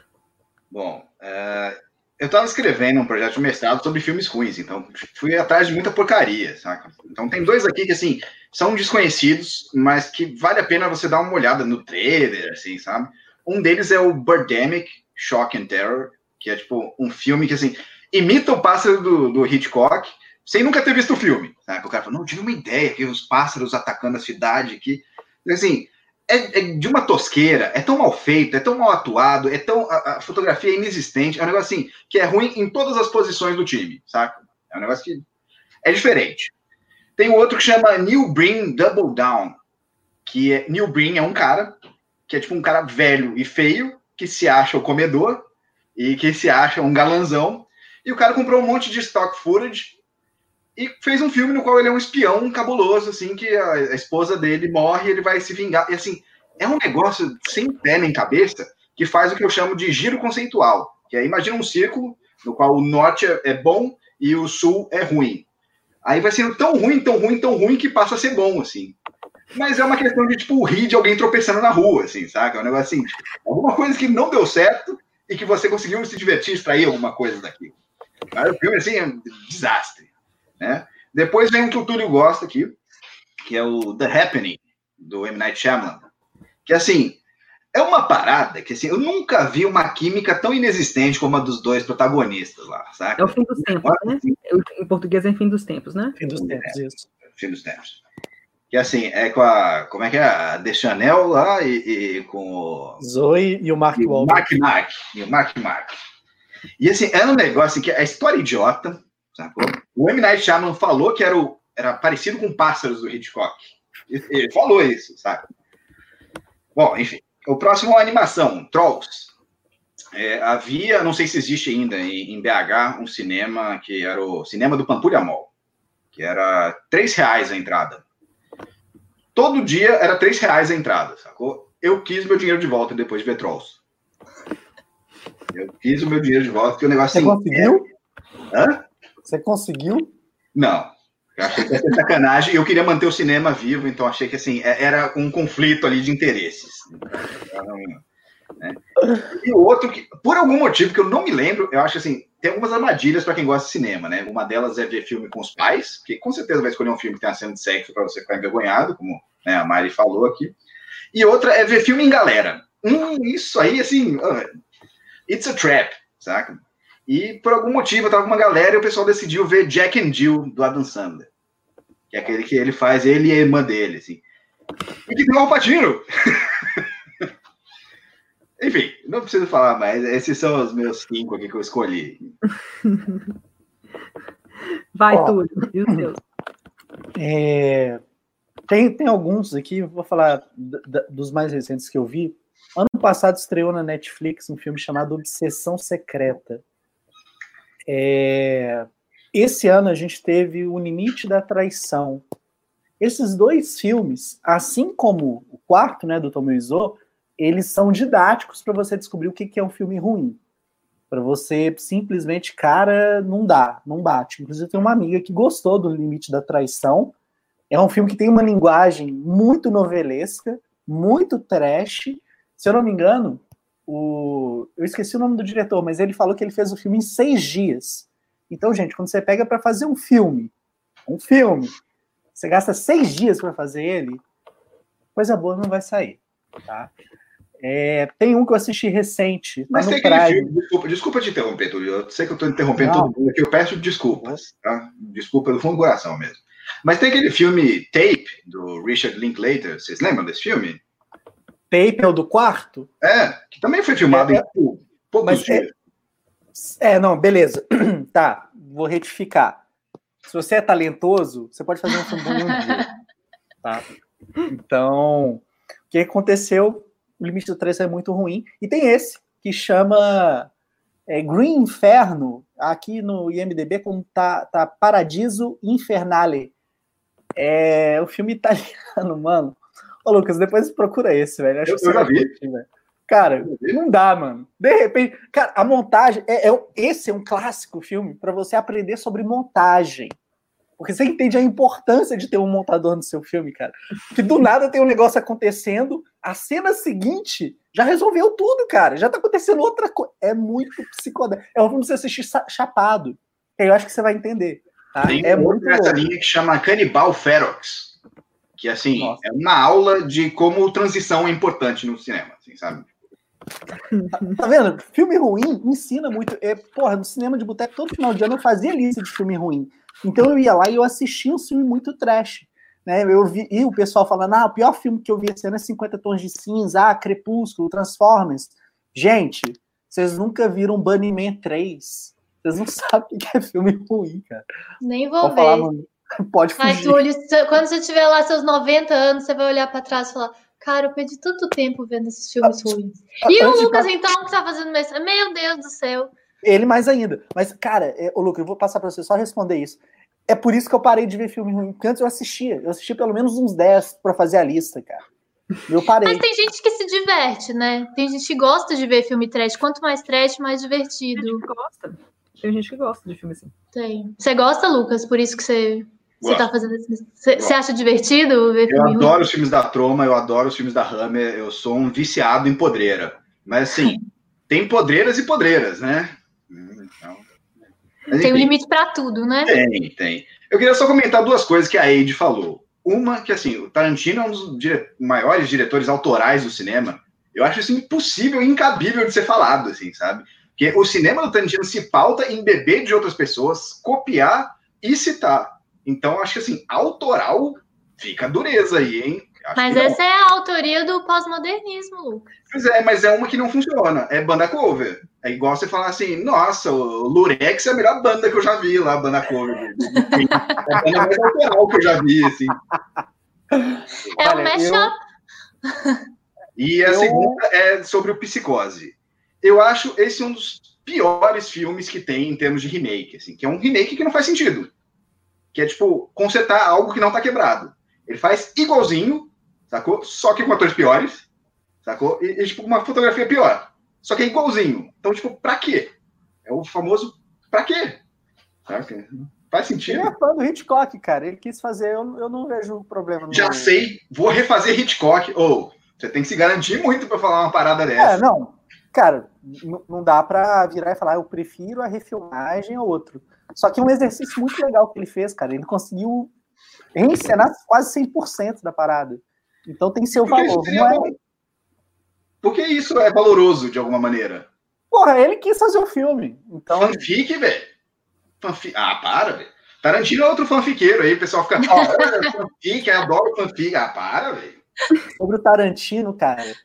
Bom, é, eu tava escrevendo um projeto de mestrado sobre filmes ruins, então fui atrás de muita porcaria, saca? Então tem dois aqui que, assim, são desconhecidos, mas que vale a pena você dar uma olhada no trailer, assim, sabe? Um deles é o Birdemic, Shock and Terror, que é, tipo, um filme que, assim, imita o pássaro do, do Hitchcock, sem nunca ter visto o filme, saca? O cara fala, não, tive uma ideia, que os pássaros atacando a cidade aqui. Assim, é, é de uma tosqueira, é tão mal feito, é tão mal atuado, é tão. A, a fotografia é inexistente, é um negócio assim, que é ruim em todas as posições do time, saca? É um negócio que é diferente. Tem outro que chama New Bring Double Down, que é. New Bring é um cara, que é tipo um cara velho e feio, que se acha o comedor, e que se acha um galanzão, e o cara comprou um monte de stock footage e fez um filme no qual ele é um espião cabuloso, assim, que a, a esposa dele morre ele vai se vingar. E assim, é um negócio sem pé nem cabeça que faz o que eu chamo de giro conceitual. Que é, imagina um círculo no qual o norte é, é bom e o sul é ruim. Aí vai sendo tão ruim, tão ruim, tão ruim que passa a ser bom, assim. Mas é uma questão de, tipo, rir de alguém tropeçando na rua, assim, saca? É um negócio assim, alguma coisa que não deu certo e que você conseguiu se divertir, extrair alguma coisa daqui. Mas o filme, assim, é um desastre. Né? Depois vem um que o Túlio gosta aqui, que é o The Happening, do M. Night Shyamalan. Que, assim, é uma parada que, assim, eu nunca vi uma química tão inexistente como a dos dois protagonistas lá, saca? É o fim dos tempos, né? Em português é fim dos tempos, né? Fim dos tempos, isso. Fim dos tempos. Que, assim, é com a... Como é que é? A Deschanel lá e, e com o... Zoe e o Mark o Wahlberg. Mark Mark. E o Mark Mark. E assim, era um negócio assim, que a história idiota, sacou? O M. Night Shyamalan falou que era, o, era parecido com pássaros do Hitchcock. Ele falou isso, sabe? Bom, enfim. O próximo é uma animação, Trolls. É, havia, não sei se existe ainda em, em BH, um cinema que era o cinema do Pampulha Mall, que era três reais a entrada. Todo dia era três reais a entrada, sacou? Eu quis meu dinheiro de volta depois de ver Trolls. Eu quis o meu dinheiro de volta, porque o negócio Você assim. conseguiu? é- Hã? Você conseguiu? Não. Eu achei que ia ser sacanagem. Eu queria manter o cinema vivo, então achei que assim, é- era um conflito ali de interesses. Então, né? E outro, que, por algum motivo que eu não me lembro, eu acho assim, tem algumas armadilhas para quem gosta de cinema, né? Uma delas é ver filme com os pais, que com certeza vai escolher um filme que tem uma cena de sexo para você ficar envergonhado, como né, a Mari falou aqui. E outra é ver filme em galera. Hum, isso aí, assim, uh, it's a trap, saca? E por algum motivo eu tava com uma galera e o pessoal decidiu ver Jack and Jill do Adam Sandler. Que é aquele que ele faz, ele e a irmã dele, assim. E que tem um Alpatino. Enfim, não preciso falar mais. Esses são os meus cinco aqui que eu escolhi. Vai, Ó, Túlio. E os seus? É, tem, tem alguns aqui, vou falar dos mais recentes que eu vi. Ano passado estreou na Netflix um filme chamado Obsessão Secreta. É, esse ano a gente teve O Limite da Traição. Esses dois filmes, assim como o quarto, né, do Tomo Izo, eles são didáticos para você descobrir o que, que é um filme ruim. Para você simplesmente, cara, não dá, não bate. Inclusive, tem uma amiga que gostou do Limite da Traição. É um filme que tem uma linguagem muito novelesca, muito trash. Se eu não me engano, o... eu esqueci o nome do diretor, mas ele falou que ele fez o filme em seis dias. Então, gente, quando você pega para fazer um filme, um filme, você gasta seis dias para fazer ele, coisa boa não vai sair, tá? É, tem um que eu assisti recente. Tá Mas tem aquele filme, desculpa, desculpa te interromper, Túlio. Eu sei que eu estou interrompendo não. todo mundo aqui, eu peço desculpas, tá? Desculpa pelo fundo do coração mesmo. Mas tem aquele filme Tape, do Richard Linklater, vocês lembram desse filme? Tape é o do quarto? É, que também foi filmado é, em poucos dias. É, é, não, beleza. tá, vou retificar. Se você é talentoso, você pode fazer um filme em um dia. Tá? Então, o que aconteceu o limite do 3 é muito ruim. E tem esse, que chama é, Green Inferno, aqui no IMDB, como tá, tá Paradiso Infernale. É o filme italiano, mano. Ô, Lucas, depois procura esse, velho. Acho eu, que você eu já vi. Curtir, Cara, não dá, mano. De repente, cara, a montagem é, é esse é um clássico filme para você aprender sobre montagem. Porque você entende a importância de ter um montador no seu filme, cara. Que do nada tem um negócio acontecendo, a cena seguinte já resolveu tudo, cara. Já tá acontecendo outra coisa. É muito psicodélico. É um filme você assistir chapado. Eu acho que você vai entender. Tá? Tem é um muito nessa linha que chama Canibal Ferox. Que, assim, Nossa. é uma aula de como transição é importante no cinema, assim, sabe? Tá vendo? Filme ruim ensina muito. É, porra, no cinema de boteco, todo final de ano eu fazia lista de filme ruim. Então eu ia lá e eu assistia um filme muito trash. Né? Eu vi, e o pessoal falando, ah, o pior filme que eu vi esse ano é 50 Tons de Cinza, ah, Crepúsculo, Transformers. Gente, vocês nunca viram Bunny Man 3. Vocês não sabem o que é filme ruim, cara. Nem vou Pode ver. Falar, Pode fugir. Mas, Túlio, quando você tiver lá seus 90 anos, você vai olhar para trás e falar, cara, eu perdi tanto tempo vendo esses filmes ah, ruins. Ah, e o Lucas, então, que tá fazendo mestrado? Meu Deus do céu. Ele mais ainda. Mas, cara, é, ô Lucas, eu vou passar para você só responder isso. É por isso que eu parei de ver filme ruim. Porque antes eu assistia. Eu assisti pelo menos uns 10 para fazer a lista, cara. Eu parei. Mas tem gente que se diverte, né? Tem gente que gosta de ver filme trash. Quanto mais trash, mais divertido. Tem gente que gosta. Tem gente que gosta de filme assim. Tem. Você gosta, Lucas? Por isso que você você tá fazendo Você acha divertido ver Eu adoro os filmes da Troma, eu adoro os filmes da Hammer, eu sou um viciado em podreira. Mas assim, tem podreiras e podreiras, né? Então, mas, tem um limite para tudo, né? Tem, tem. Eu queria só comentar duas coisas que a Eide falou. Uma, que assim, o Tarantino é um dos dire... maiores diretores autorais do cinema. Eu acho isso impossível, incabível de ser falado, assim, sabe? Porque o cinema do Tarantino se pauta em beber de outras pessoas, copiar e citar. Então, acho que assim, autoral fica dureza aí, hein? Acho mas essa é a autoria do pós-modernismo, Lucas. Pois é, mas é uma que não funciona. É banda cover. É igual você falar assim, nossa, o Lurex é a melhor banda que eu já vi lá, banda cover. é a banda mais autoral que eu já vi, assim. É o um mashup. Eu... E a eu... segunda é sobre o Psicose. Eu acho esse um dos piores filmes que tem em termos de remake, assim, que é um remake que não faz sentido que é tipo consertar algo que não tá quebrado. Ele faz igualzinho, sacou? Só que com atores piores, sacou? E, e tipo uma fotografia pior. Só que é igualzinho. Então, tipo, pra quê? É o famoso pra quê? Saca? Faz sentido. Ele é fã do Hitchcock, cara. Ele quis fazer, eu, eu não vejo problema. Já sei, vou refazer Hitchcock. Ou, oh, você tem que se garantir muito para falar uma parada dessa. É, não. cara, não dá para virar e falar, eu prefiro a refilmagem a outro. Só que é um exercício muito legal que ele fez, cara. Ele conseguiu reencenar quase 100% da parada. Então tem seu Porque valor. É... Porque isso é valoroso de alguma maneira. Porra, ele quis fazer o um filme. Então... Fanfic, velho. Fanfic... Ah, para, velho. Tarantino é outro fanfiqueiro aí, o pessoal fica. Oh, fanfic, eu adoro fanfic. Ah, para, velho. Sobre o Tarantino, cara,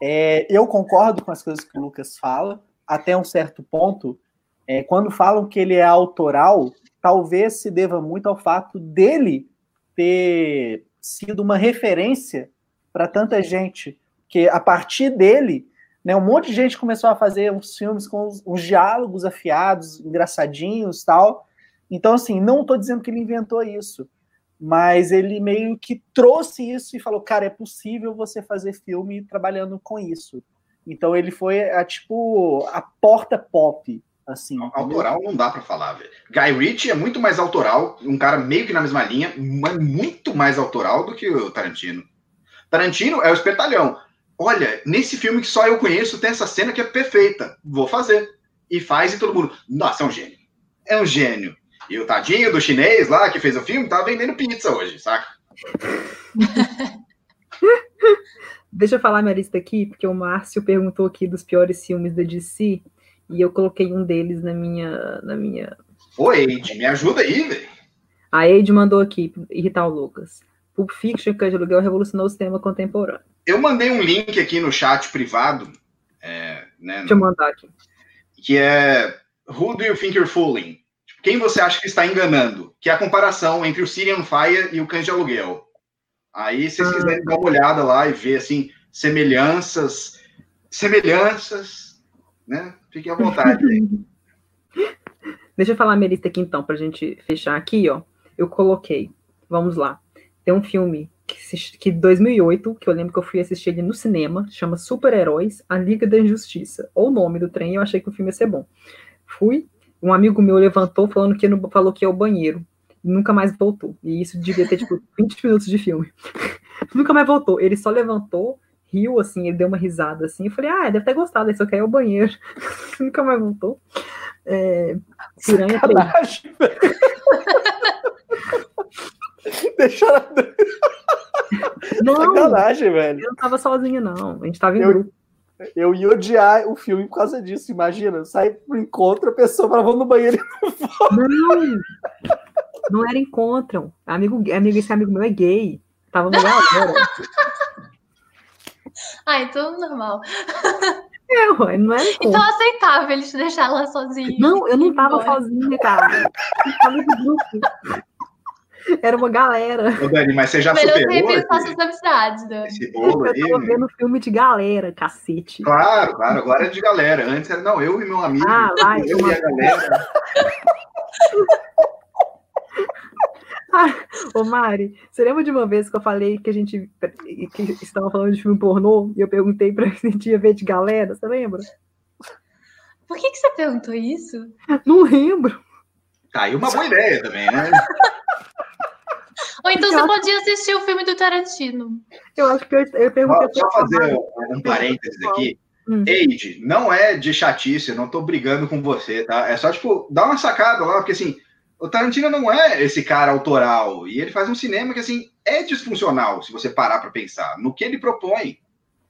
é, eu concordo com as coisas que o Lucas fala, até um certo ponto. É, quando falam que ele é autoral, talvez se deva muito ao fato dele ter sido uma referência para tanta gente, que a partir dele, né, um monte de gente começou a fazer uns filmes com os, diálogos afiados, engraçadinhos, tal. Então, assim, não estou dizendo que ele inventou isso, mas ele meio que trouxe isso e falou, cara, é possível você fazer filme trabalhando com isso. Então ele foi a, tipo a porta pop, assim. Autoral não dá para falar, velho. Guy Ritchie é muito mais autoral, um cara meio que na mesma linha, mas muito mais autoral do que o Tarantino. Tarantino é o espertalhão. Olha, nesse filme que só eu conheço tem essa cena que é perfeita. Vou fazer. E faz e todo mundo. Nossa, é um gênio. É um gênio. E o tadinho do chinês lá que fez o filme tá vendendo pizza hoje, saca? Deixa eu falar minha lista aqui, porque o Márcio perguntou aqui dos piores filmes da DC e eu coloquei um deles na minha. Na minha... Ô, Eide, me ajuda aí, velho. A Eide mandou aqui irritar o Lucas. Pulp Fiction, Cães de Aluguel, revolucionou o cinema contemporâneo. Eu mandei um link aqui no chat privado. É, né, Deixa eu mandar aqui. Que é Who Do You Think You're Fooling? Quem você acha que está enganando? Que é a comparação entre o Syrian Fire e o Cães de Aluguel. Aí, se vocês ah. quiserem dar uma olhada lá e ver, assim, semelhanças, semelhanças, né? Fiquem à vontade. Deixa eu falar a minha lista aqui, então, para a gente fechar aqui, ó. Eu coloquei, vamos lá. Tem um filme que, que 2008, que eu lembro que eu fui assistir ele no cinema, chama Super Heróis, A Liga da Injustiça. Ou o nome do trem, eu achei que o filme ia ser bom. Fui, um amigo meu levantou falando que não, falou que é o banheiro. Nunca mais voltou. E isso devia ter, tipo, 20 minutos de filme. nunca mais voltou. Ele só levantou, riu, assim, ele deu uma risada, assim. Eu falei, ah, deve ter gostado, ele só quer ir ao banheiro. nunca mais voltou. É, Piranha 3. Deixa Não, Sacanagem, velho. Eu não tava sozinha, não. A gente tava em eu, grupo. Eu ia odiar o filme por causa disso. Imagina, sai pro encontro, a pessoa fala, vamos no banheiro e não Não, não era encontro. Amigo, amigo, esse amigo meu é gay. Tava galera. Ah, então normal. É, ué, não encontro. Então aceitável eles deixar lá sozinho. Não, eu não tava sozinha, cara. Eu tava no grupo. Era uma galera. Ô, Dani, mas você já Melhor superou? Melhor repensar suas amizades, Dani. Esse bolo aí. Eu tava vendo filme de galera, cacete. Claro, claro, agora é de galera. Antes era, não, eu e meu amigo. Ah, vai, eu uma... e a galera. ah, ô Mari, você lembra de uma vez que eu falei que a gente que estava falando de filme pornô e eu perguntei pra gente ia ver de galera? Você lembra? Por que, que você perguntou isso? Não lembro. Tá aí uma boa ideia também, né? Ou então você podia assistir o filme do Tarantino. Eu acho que eu, eu perguntei. Só, fazer um parênteses aqui. Hum. Eide, não é de chatice, eu não tô brigando com você, tá? É só, tipo, dar uma sacada lá, porque assim, o Tarantino não é esse cara autoral. E ele faz um cinema que, assim, é disfuncional, se você parar para pensar, no que ele propõe.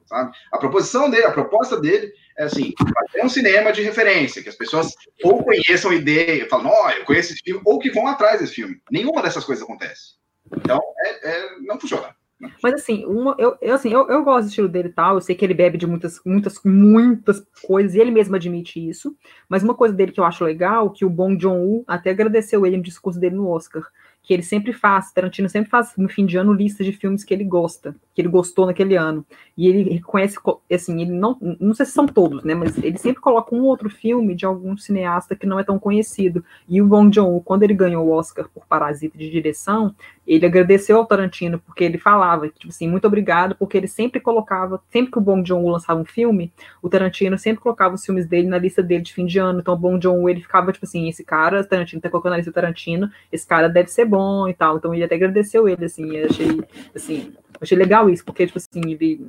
Sabe? A proposição dele, a proposta dele é assim, fazer um cinema de referência, que as pessoas ou conheçam ideia, falam, ó, oh, eu conheço esse filme, ou que vão atrás desse filme. Nenhuma dessas coisas acontece. Então, é, é, não funciona. Mas assim, uma, eu, eu, assim eu, eu gosto do estilo dele e tal. Eu sei que ele bebe de muitas, muitas, muitas coisas, e ele mesmo admite isso. Mas uma coisa dele que eu acho legal, que o Bong Joon-ho até agradeceu ele no discurso dele no Oscar, que ele sempre faz, Tarantino sempre faz no fim de ano lista de filmes que ele gosta, que ele gostou naquele ano. E ele reconhece, assim, ele não, não sei se são todos, né, mas ele sempre coloca um outro filme de algum cineasta que não é tão conhecido. E o Bong Joon, quando ele ganhou o Oscar por Parasita de direção, ele agradeceu ao Tarantino porque ele falava, tipo assim, muito obrigado, porque ele sempre colocava, sempre que o Bong Joon lançava um filme, o Tarantino sempre colocava os filmes dele na lista dele de fim de ano. Então o Bong Joon ele ficava tipo assim, esse cara, Tarantino tá colocando na lista do Tarantino, esse cara deve ser bom e tal. Então ele até agradeceu ele, assim, achei, assim, achei legal isso, porque tipo assim, ele,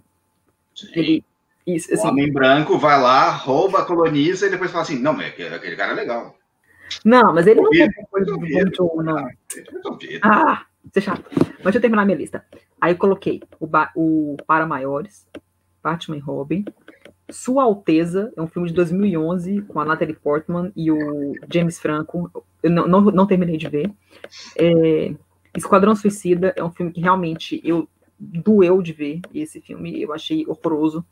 ele Isso, assim, o homem branco vai lá, rouba, coloniza e depois fala assim: não, mas aquele, cara é legal. Não, mas ele não é depois do Bom não. Ah, deixa Mas deixa eu terminar minha lista. Aí eu coloquei o, o Para Maiores, Batman e Robin, Sua Alteza, é um filme de 2011 com a Natalie Portman e o James Franco. Eu não, não, não terminei de ver. É, Esquadrão Suicida é um filme que realmente eu doeu de ver esse filme, eu achei horroroso.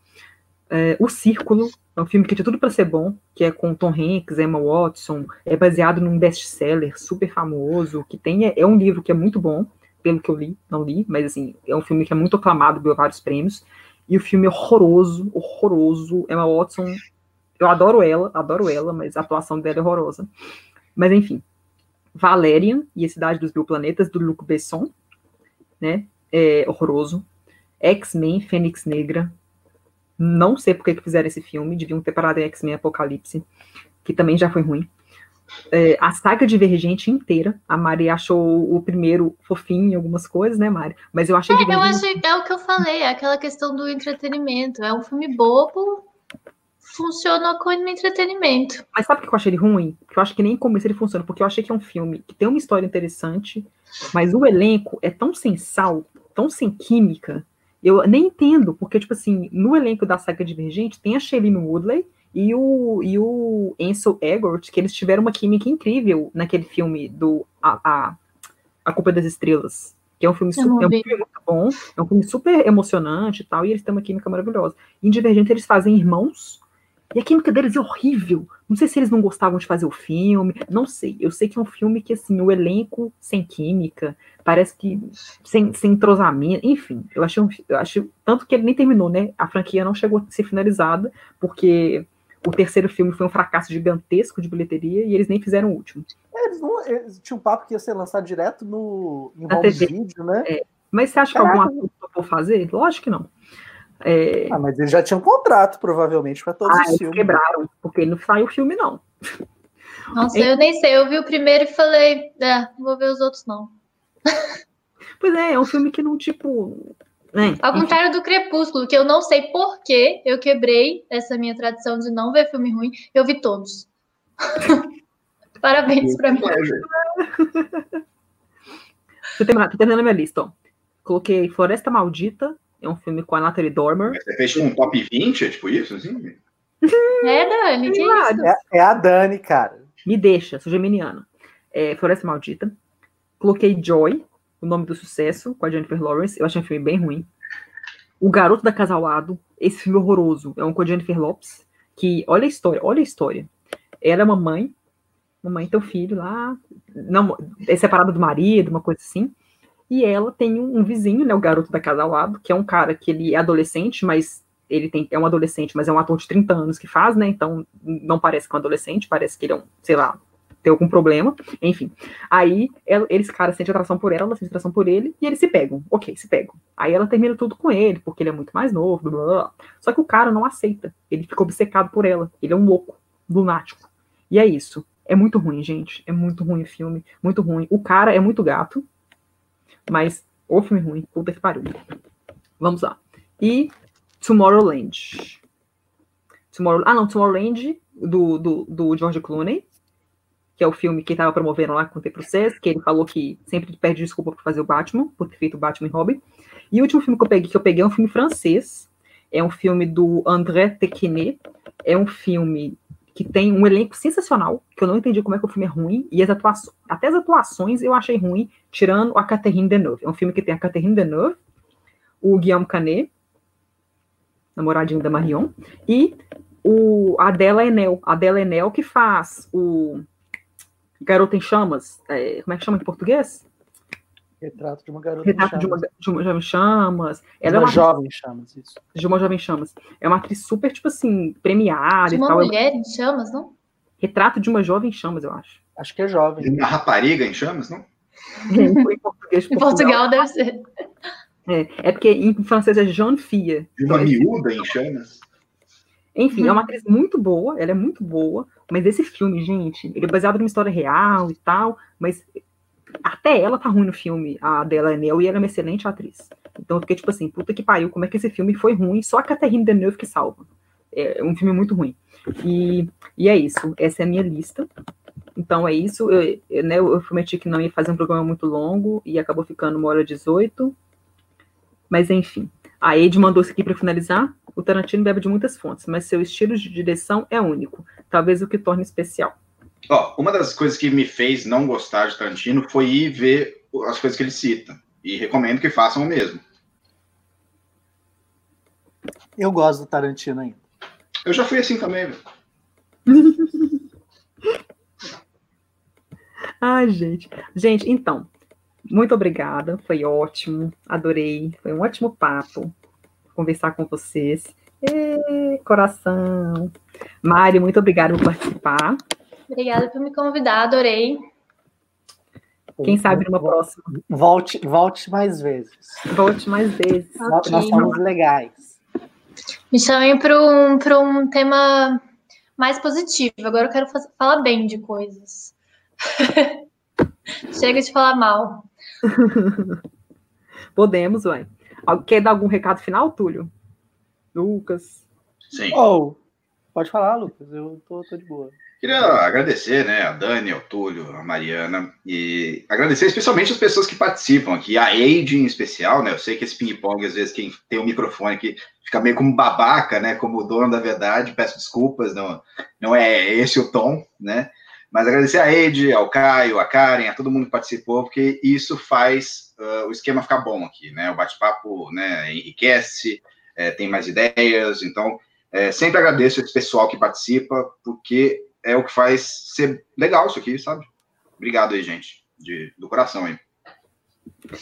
É, o Círculo é um filme que tinha tudo para ser bom, que é com Tom Hanks, Emma Watson, é baseado num best-seller super famoso, que tem é, é um livro que é muito bom, pelo que eu li, não li, mas assim, é um filme que é muito aclamado, ganhou vários prêmios, e o filme é horroroso, horroroso, Emma Watson, eu adoro ela, adoro ela, mas a atuação dela é horrorosa. Mas enfim, Valerian e a Cidade dos Mil Planetas, do Luc Besson, né, é horroroso. X-Men, Fênix Negra, não sei por que fizeram esse filme, deviam ter parado em X-Men Apocalipse, que também já foi ruim. É, a saga Divergente inteira, a Mari achou o primeiro fofinho em algumas coisas, né, Mari? Mas eu achei é, eu achei, é o que eu falei, é aquela questão do entretenimento. É um filme bobo, funciona como entretenimento. Mas sabe por que eu achei ele ruim? Porque eu acho que nem começo ele funciona, porque eu achei que é um filme que tem uma história interessante, mas o elenco é tão sem sal, tão sem química, eu nem entendo, porque, tipo assim, no elenco da saga Divergente tem a Shailene Woodley e o, e o Ansel Elgort, que eles tiveram uma química incrível naquele filme do A, a, a Culpa das Estrelas, que é um filme, super, é um filme muito bom, é um filme super emocionante e tal, e eles têm uma química maravilhosa. Em Divergente eles fazem irmãos, e a química deles é horrível. Não sei se eles não gostavam de fazer o filme, não sei. Eu sei que é um filme que, assim, o elenco sem química, parece que sem, sem entrosamento, enfim. Eu achei, um, eu achei. Tanto que ele nem terminou, né? A franquia não chegou a ser finalizada, porque o terceiro filme foi um fracasso gigantesco de bilheteria e eles nem fizeram o último. É, eles não. Eles, tinha um papo que ia ser lançado direto no em home video, né? É. Mas você acha Caraca. que algum ator topou fazer? Lógico que não. É... Ah, mas eles já tinham um contrato, provavelmente, para todos ah, os filmes. quebraram, porque não saiu o filme, não. Nossa, é... eu nem sei. Eu vi o primeiro e falei, é, não vou ver os outros, não. Pois é, é um filme que não, tipo. Né? Ao contrário do Crepúsculo, que eu não sei por que eu quebrei essa minha tradição de não ver filme ruim, eu vi todos. Parabéns para mim. Tô terminando a minha lista, ó. Coloquei Floresta Maldita, é um filme com a Natalie Dormer. Você fez um top 20, é tipo isso, assim? É, Dani, que isso? É, é, a Dani, cara. Me deixa, sou geminiana. É, Floresta Maldita. Coloquei Joy, o nome do sucesso, com a Jennifer Lawrence. Eu achei um filme bem ruim. O Garoto da Casalado, esse filme horroroso, é um com a Jennifer Lopes, que, olha a história, olha a história. Ela é uma mãe, uma mãe tem um filho lá, não, é separada do marido, uma coisa assim, e ela tem um, um vizinho, né, o garoto da casa ao lado, que é um cara que ele é adolescente, mas ele tem, é um adolescente, mas é um ator de 30 anos que faz, né? Então não parece que é um adolescente, parece que ele é um, sei lá, tem algum problema, enfim. Aí eles, cara, sente atração por ela, ela sente atração por ele, e eles se pegam. Ok, se pegam. Aí ela termina tudo com ele, porque ele é muito mais novo, blá, blá, blá. Só que o cara não aceita. Ele fica obcecado por ela. Ele é um louco, lunático. E é isso. É muito ruim, gente. É muito ruim o filme. Muito ruim. O cara é muito gato. Mas o filme ruim, puta que pariu. Vamos lá. E Tomorrowland. Tomorrow, ah, não, Tomorrowland, do, do, do George Clooney, que é o filme que estava promovendo lá com o processo, que ele falou que sempre pede desculpa por fazer o Batman, por ter feito o Batman e Robin. E o último filme que eu peguei, que eu peguei é um filme francês, é um filme do André Tequinet, é um filme que tem um elenco sensacional, que eu não entendi como é que o filme é ruim, e as atuações, até as atuações eu achei ruim, tirando a Catherine Deneuve. É um filme que tem a Catherine Deneuve, o Guillaume Canet, namoradinho da Marion, e o Adela Enel. Adela Enel que faz o Garota em Chamas. É, como é que chama em português? Retrato de uma garota Retrato em chamas. De uma, de uma chamas. Ela de uma, é uma jovem chamas, isso. De uma jovem chamas. É uma atriz super, tipo assim, premiada de uma mulher em chamas, não? Retrato de uma jovem chamas, eu acho. Acho que é jovem. Uma rapariga em chamas, não? em português de Portugal. Portugal deve ser. É, é porque em francês é Jean Fia. De uma miúda em chamas. Enfim, hum. é uma atriz muito boa, ela é muito boa, mas esse filme, gente, ele é baseado numa história real e tal, mas até ela tá ruim no filme, a dela Enel, e ela é uma excelente atriz. Então eu fiquei tipo assim, puta que pariu, como é que esse filme foi ruim? Só a Catherine Deneuve que salva. É um filme muito ruim. E, e é isso, essa é a minha lista. Então é isso. Eu, eu, né, eu prometi que não ia fazer um programa muito longo e acabou ficando uma hora 18. Mas enfim. A Ed mandou isso aqui para finalizar. O Tarantino bebe de muitas fontes, mas seu estilo de direção é único. Talvez o que torne especial. Ó, uma das coisas que me fez não gostar de Tarantino foi ir ver as coisas que ele cita. E recomendo que façam o mesmo. Eu gosto do Tarantino ainda. Eu já fui assim também, velho. Ai, gente. Gente, então, muito obrigada. Foi ótimo. Adorei. Foi um ótimo papo conversar com vocês. E, coração. Mari, muito obrigada por participar. Obrigada por me convidar, adorei. Quem sabe numa próxima. Volte, volte mais vezes. Volte mais vezes. Okay. Nós somos legais. Me chamem para um, um tema mais positivo. Agora eu quero fazer, falar bem de coisas. Chega de falar mal. Podemos, ué. Quer dar algum recado final, Túlio? Lucas? Sim. Oh, pode falar, Lucas. Eu tô, tô de boa. Queria agradecer, né, a Dani, ao Túlio, a Mariana, e agradecer especialmente as pessoas que participam aqui, a Eide em especial, né, eu sei que esse ping-pong, às vezes, quem tem o um microfone aqui fica meio como babaca, né, como dono da verdade, peço desculpas, não, não é esse o tom, né, mas agradecer a Eide, ao Caio, a Karen, a todo mundo que participou, porque isso faz uh, o esquema ficar bom aqui, né, o bate-papo, né, enriquece, é, tem mais ideias, então, é, sempre agradeço esse pessoal que participa, porque é o que faz ser legal isso aqui, sabe? Obrigado aí, gente, de, do coração aí.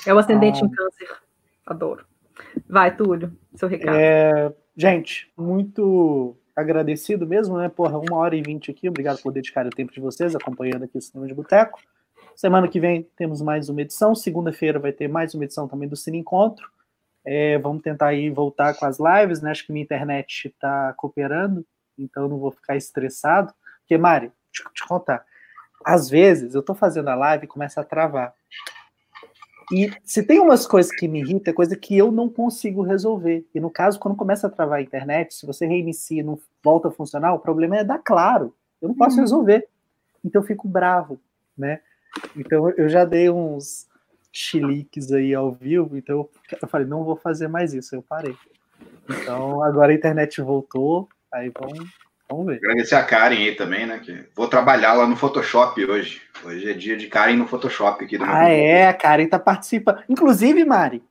É o ascendente ah. em câncer. Adoro. Vai, Túlio, seu recado. É, gente, muito agradecido mesmo, né? Porra, uma hora e vinte aqui. Obrigado por dedicar o tempo de vocês acompanhando aqui o Cinema de Boteco. Semana que vem temos mais uma edição. Segunda-feira vai ter mais uma edição também do Cine Encontro. É, vamos tentar aí voltar com as lives, né? Acho que minha internet está cooperando, então não vou ficar estressado. Porque, Mari, eu te contar. Às vezes eu tô fazendo a live e começa a travar. E se tem umas coisas que me irritam, é coisa que eu não consigo resolver. E no caso, quando começa a travar a internet, se você reinicia e não volta a funcionar, o problema é da Claro. Eu não posso uhum. resolver. Então eu fico bravo, né? Então eu já dei uns chiliques aí ao vivo, então eu falei, não vou fazer mais isso, eu parei. Então agora a internet voltou, aí vamos Vamos ver. Agradecer a Karen aí também, né? Que vou trabalhar lá no Photoshop hoje. Hoje é dia de Karen no Photoshop aqui do Ah, é, a Karen tá participando. Inclusive, Mari,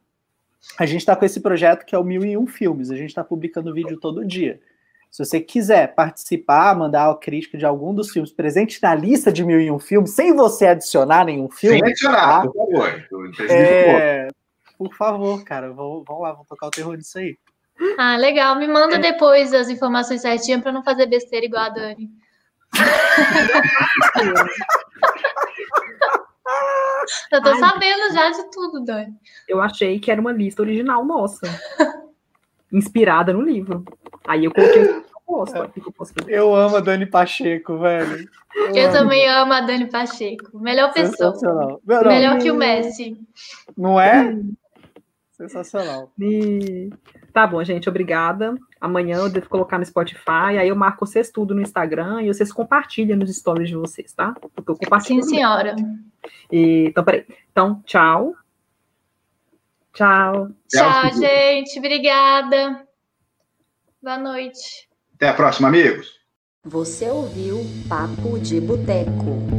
a gente tá com esse projeto que é o Mil e Um Filmes. A gente tá publicando vídeo todo dia. Se você quiser participar, mandar a crítica de algum dos filmes presente na lista de Mil e Um Filmes, sem você adicionar nenhum filme. Sem adicionar, tá? por favor. É... Por favor, cara, vamos lá, vamos tocar o terror disso aí. Ah, legal. Me manda depois as informações certinhas para não fazer besteira igual a Dani. Eu tô Ai, sabendo já de tudo, Dani. Eu achei que era uma lista original nossa. inspirada no livro. Aí eu coloquei eu amo a Dani Pacheco, velho. Eu, eu também amo a Dani Pacheco. Melhor pessoa. Melhor que o Messi. Não é? Sensacional. E... Tá bom, gente, obrigada. Amanhã eu devo colocar no Spotify, aí eu marco vocês tudo no Instagram e vocês compartilham nos stories de vocês, tá? Porque eu compartilho. Sim, senhora. E, então, peraí. Então, tchau. Tchau. Tchau, gente. Obrigada. Boa noite. Até a próxima, amigos. Você ouviu Papo de Boteco.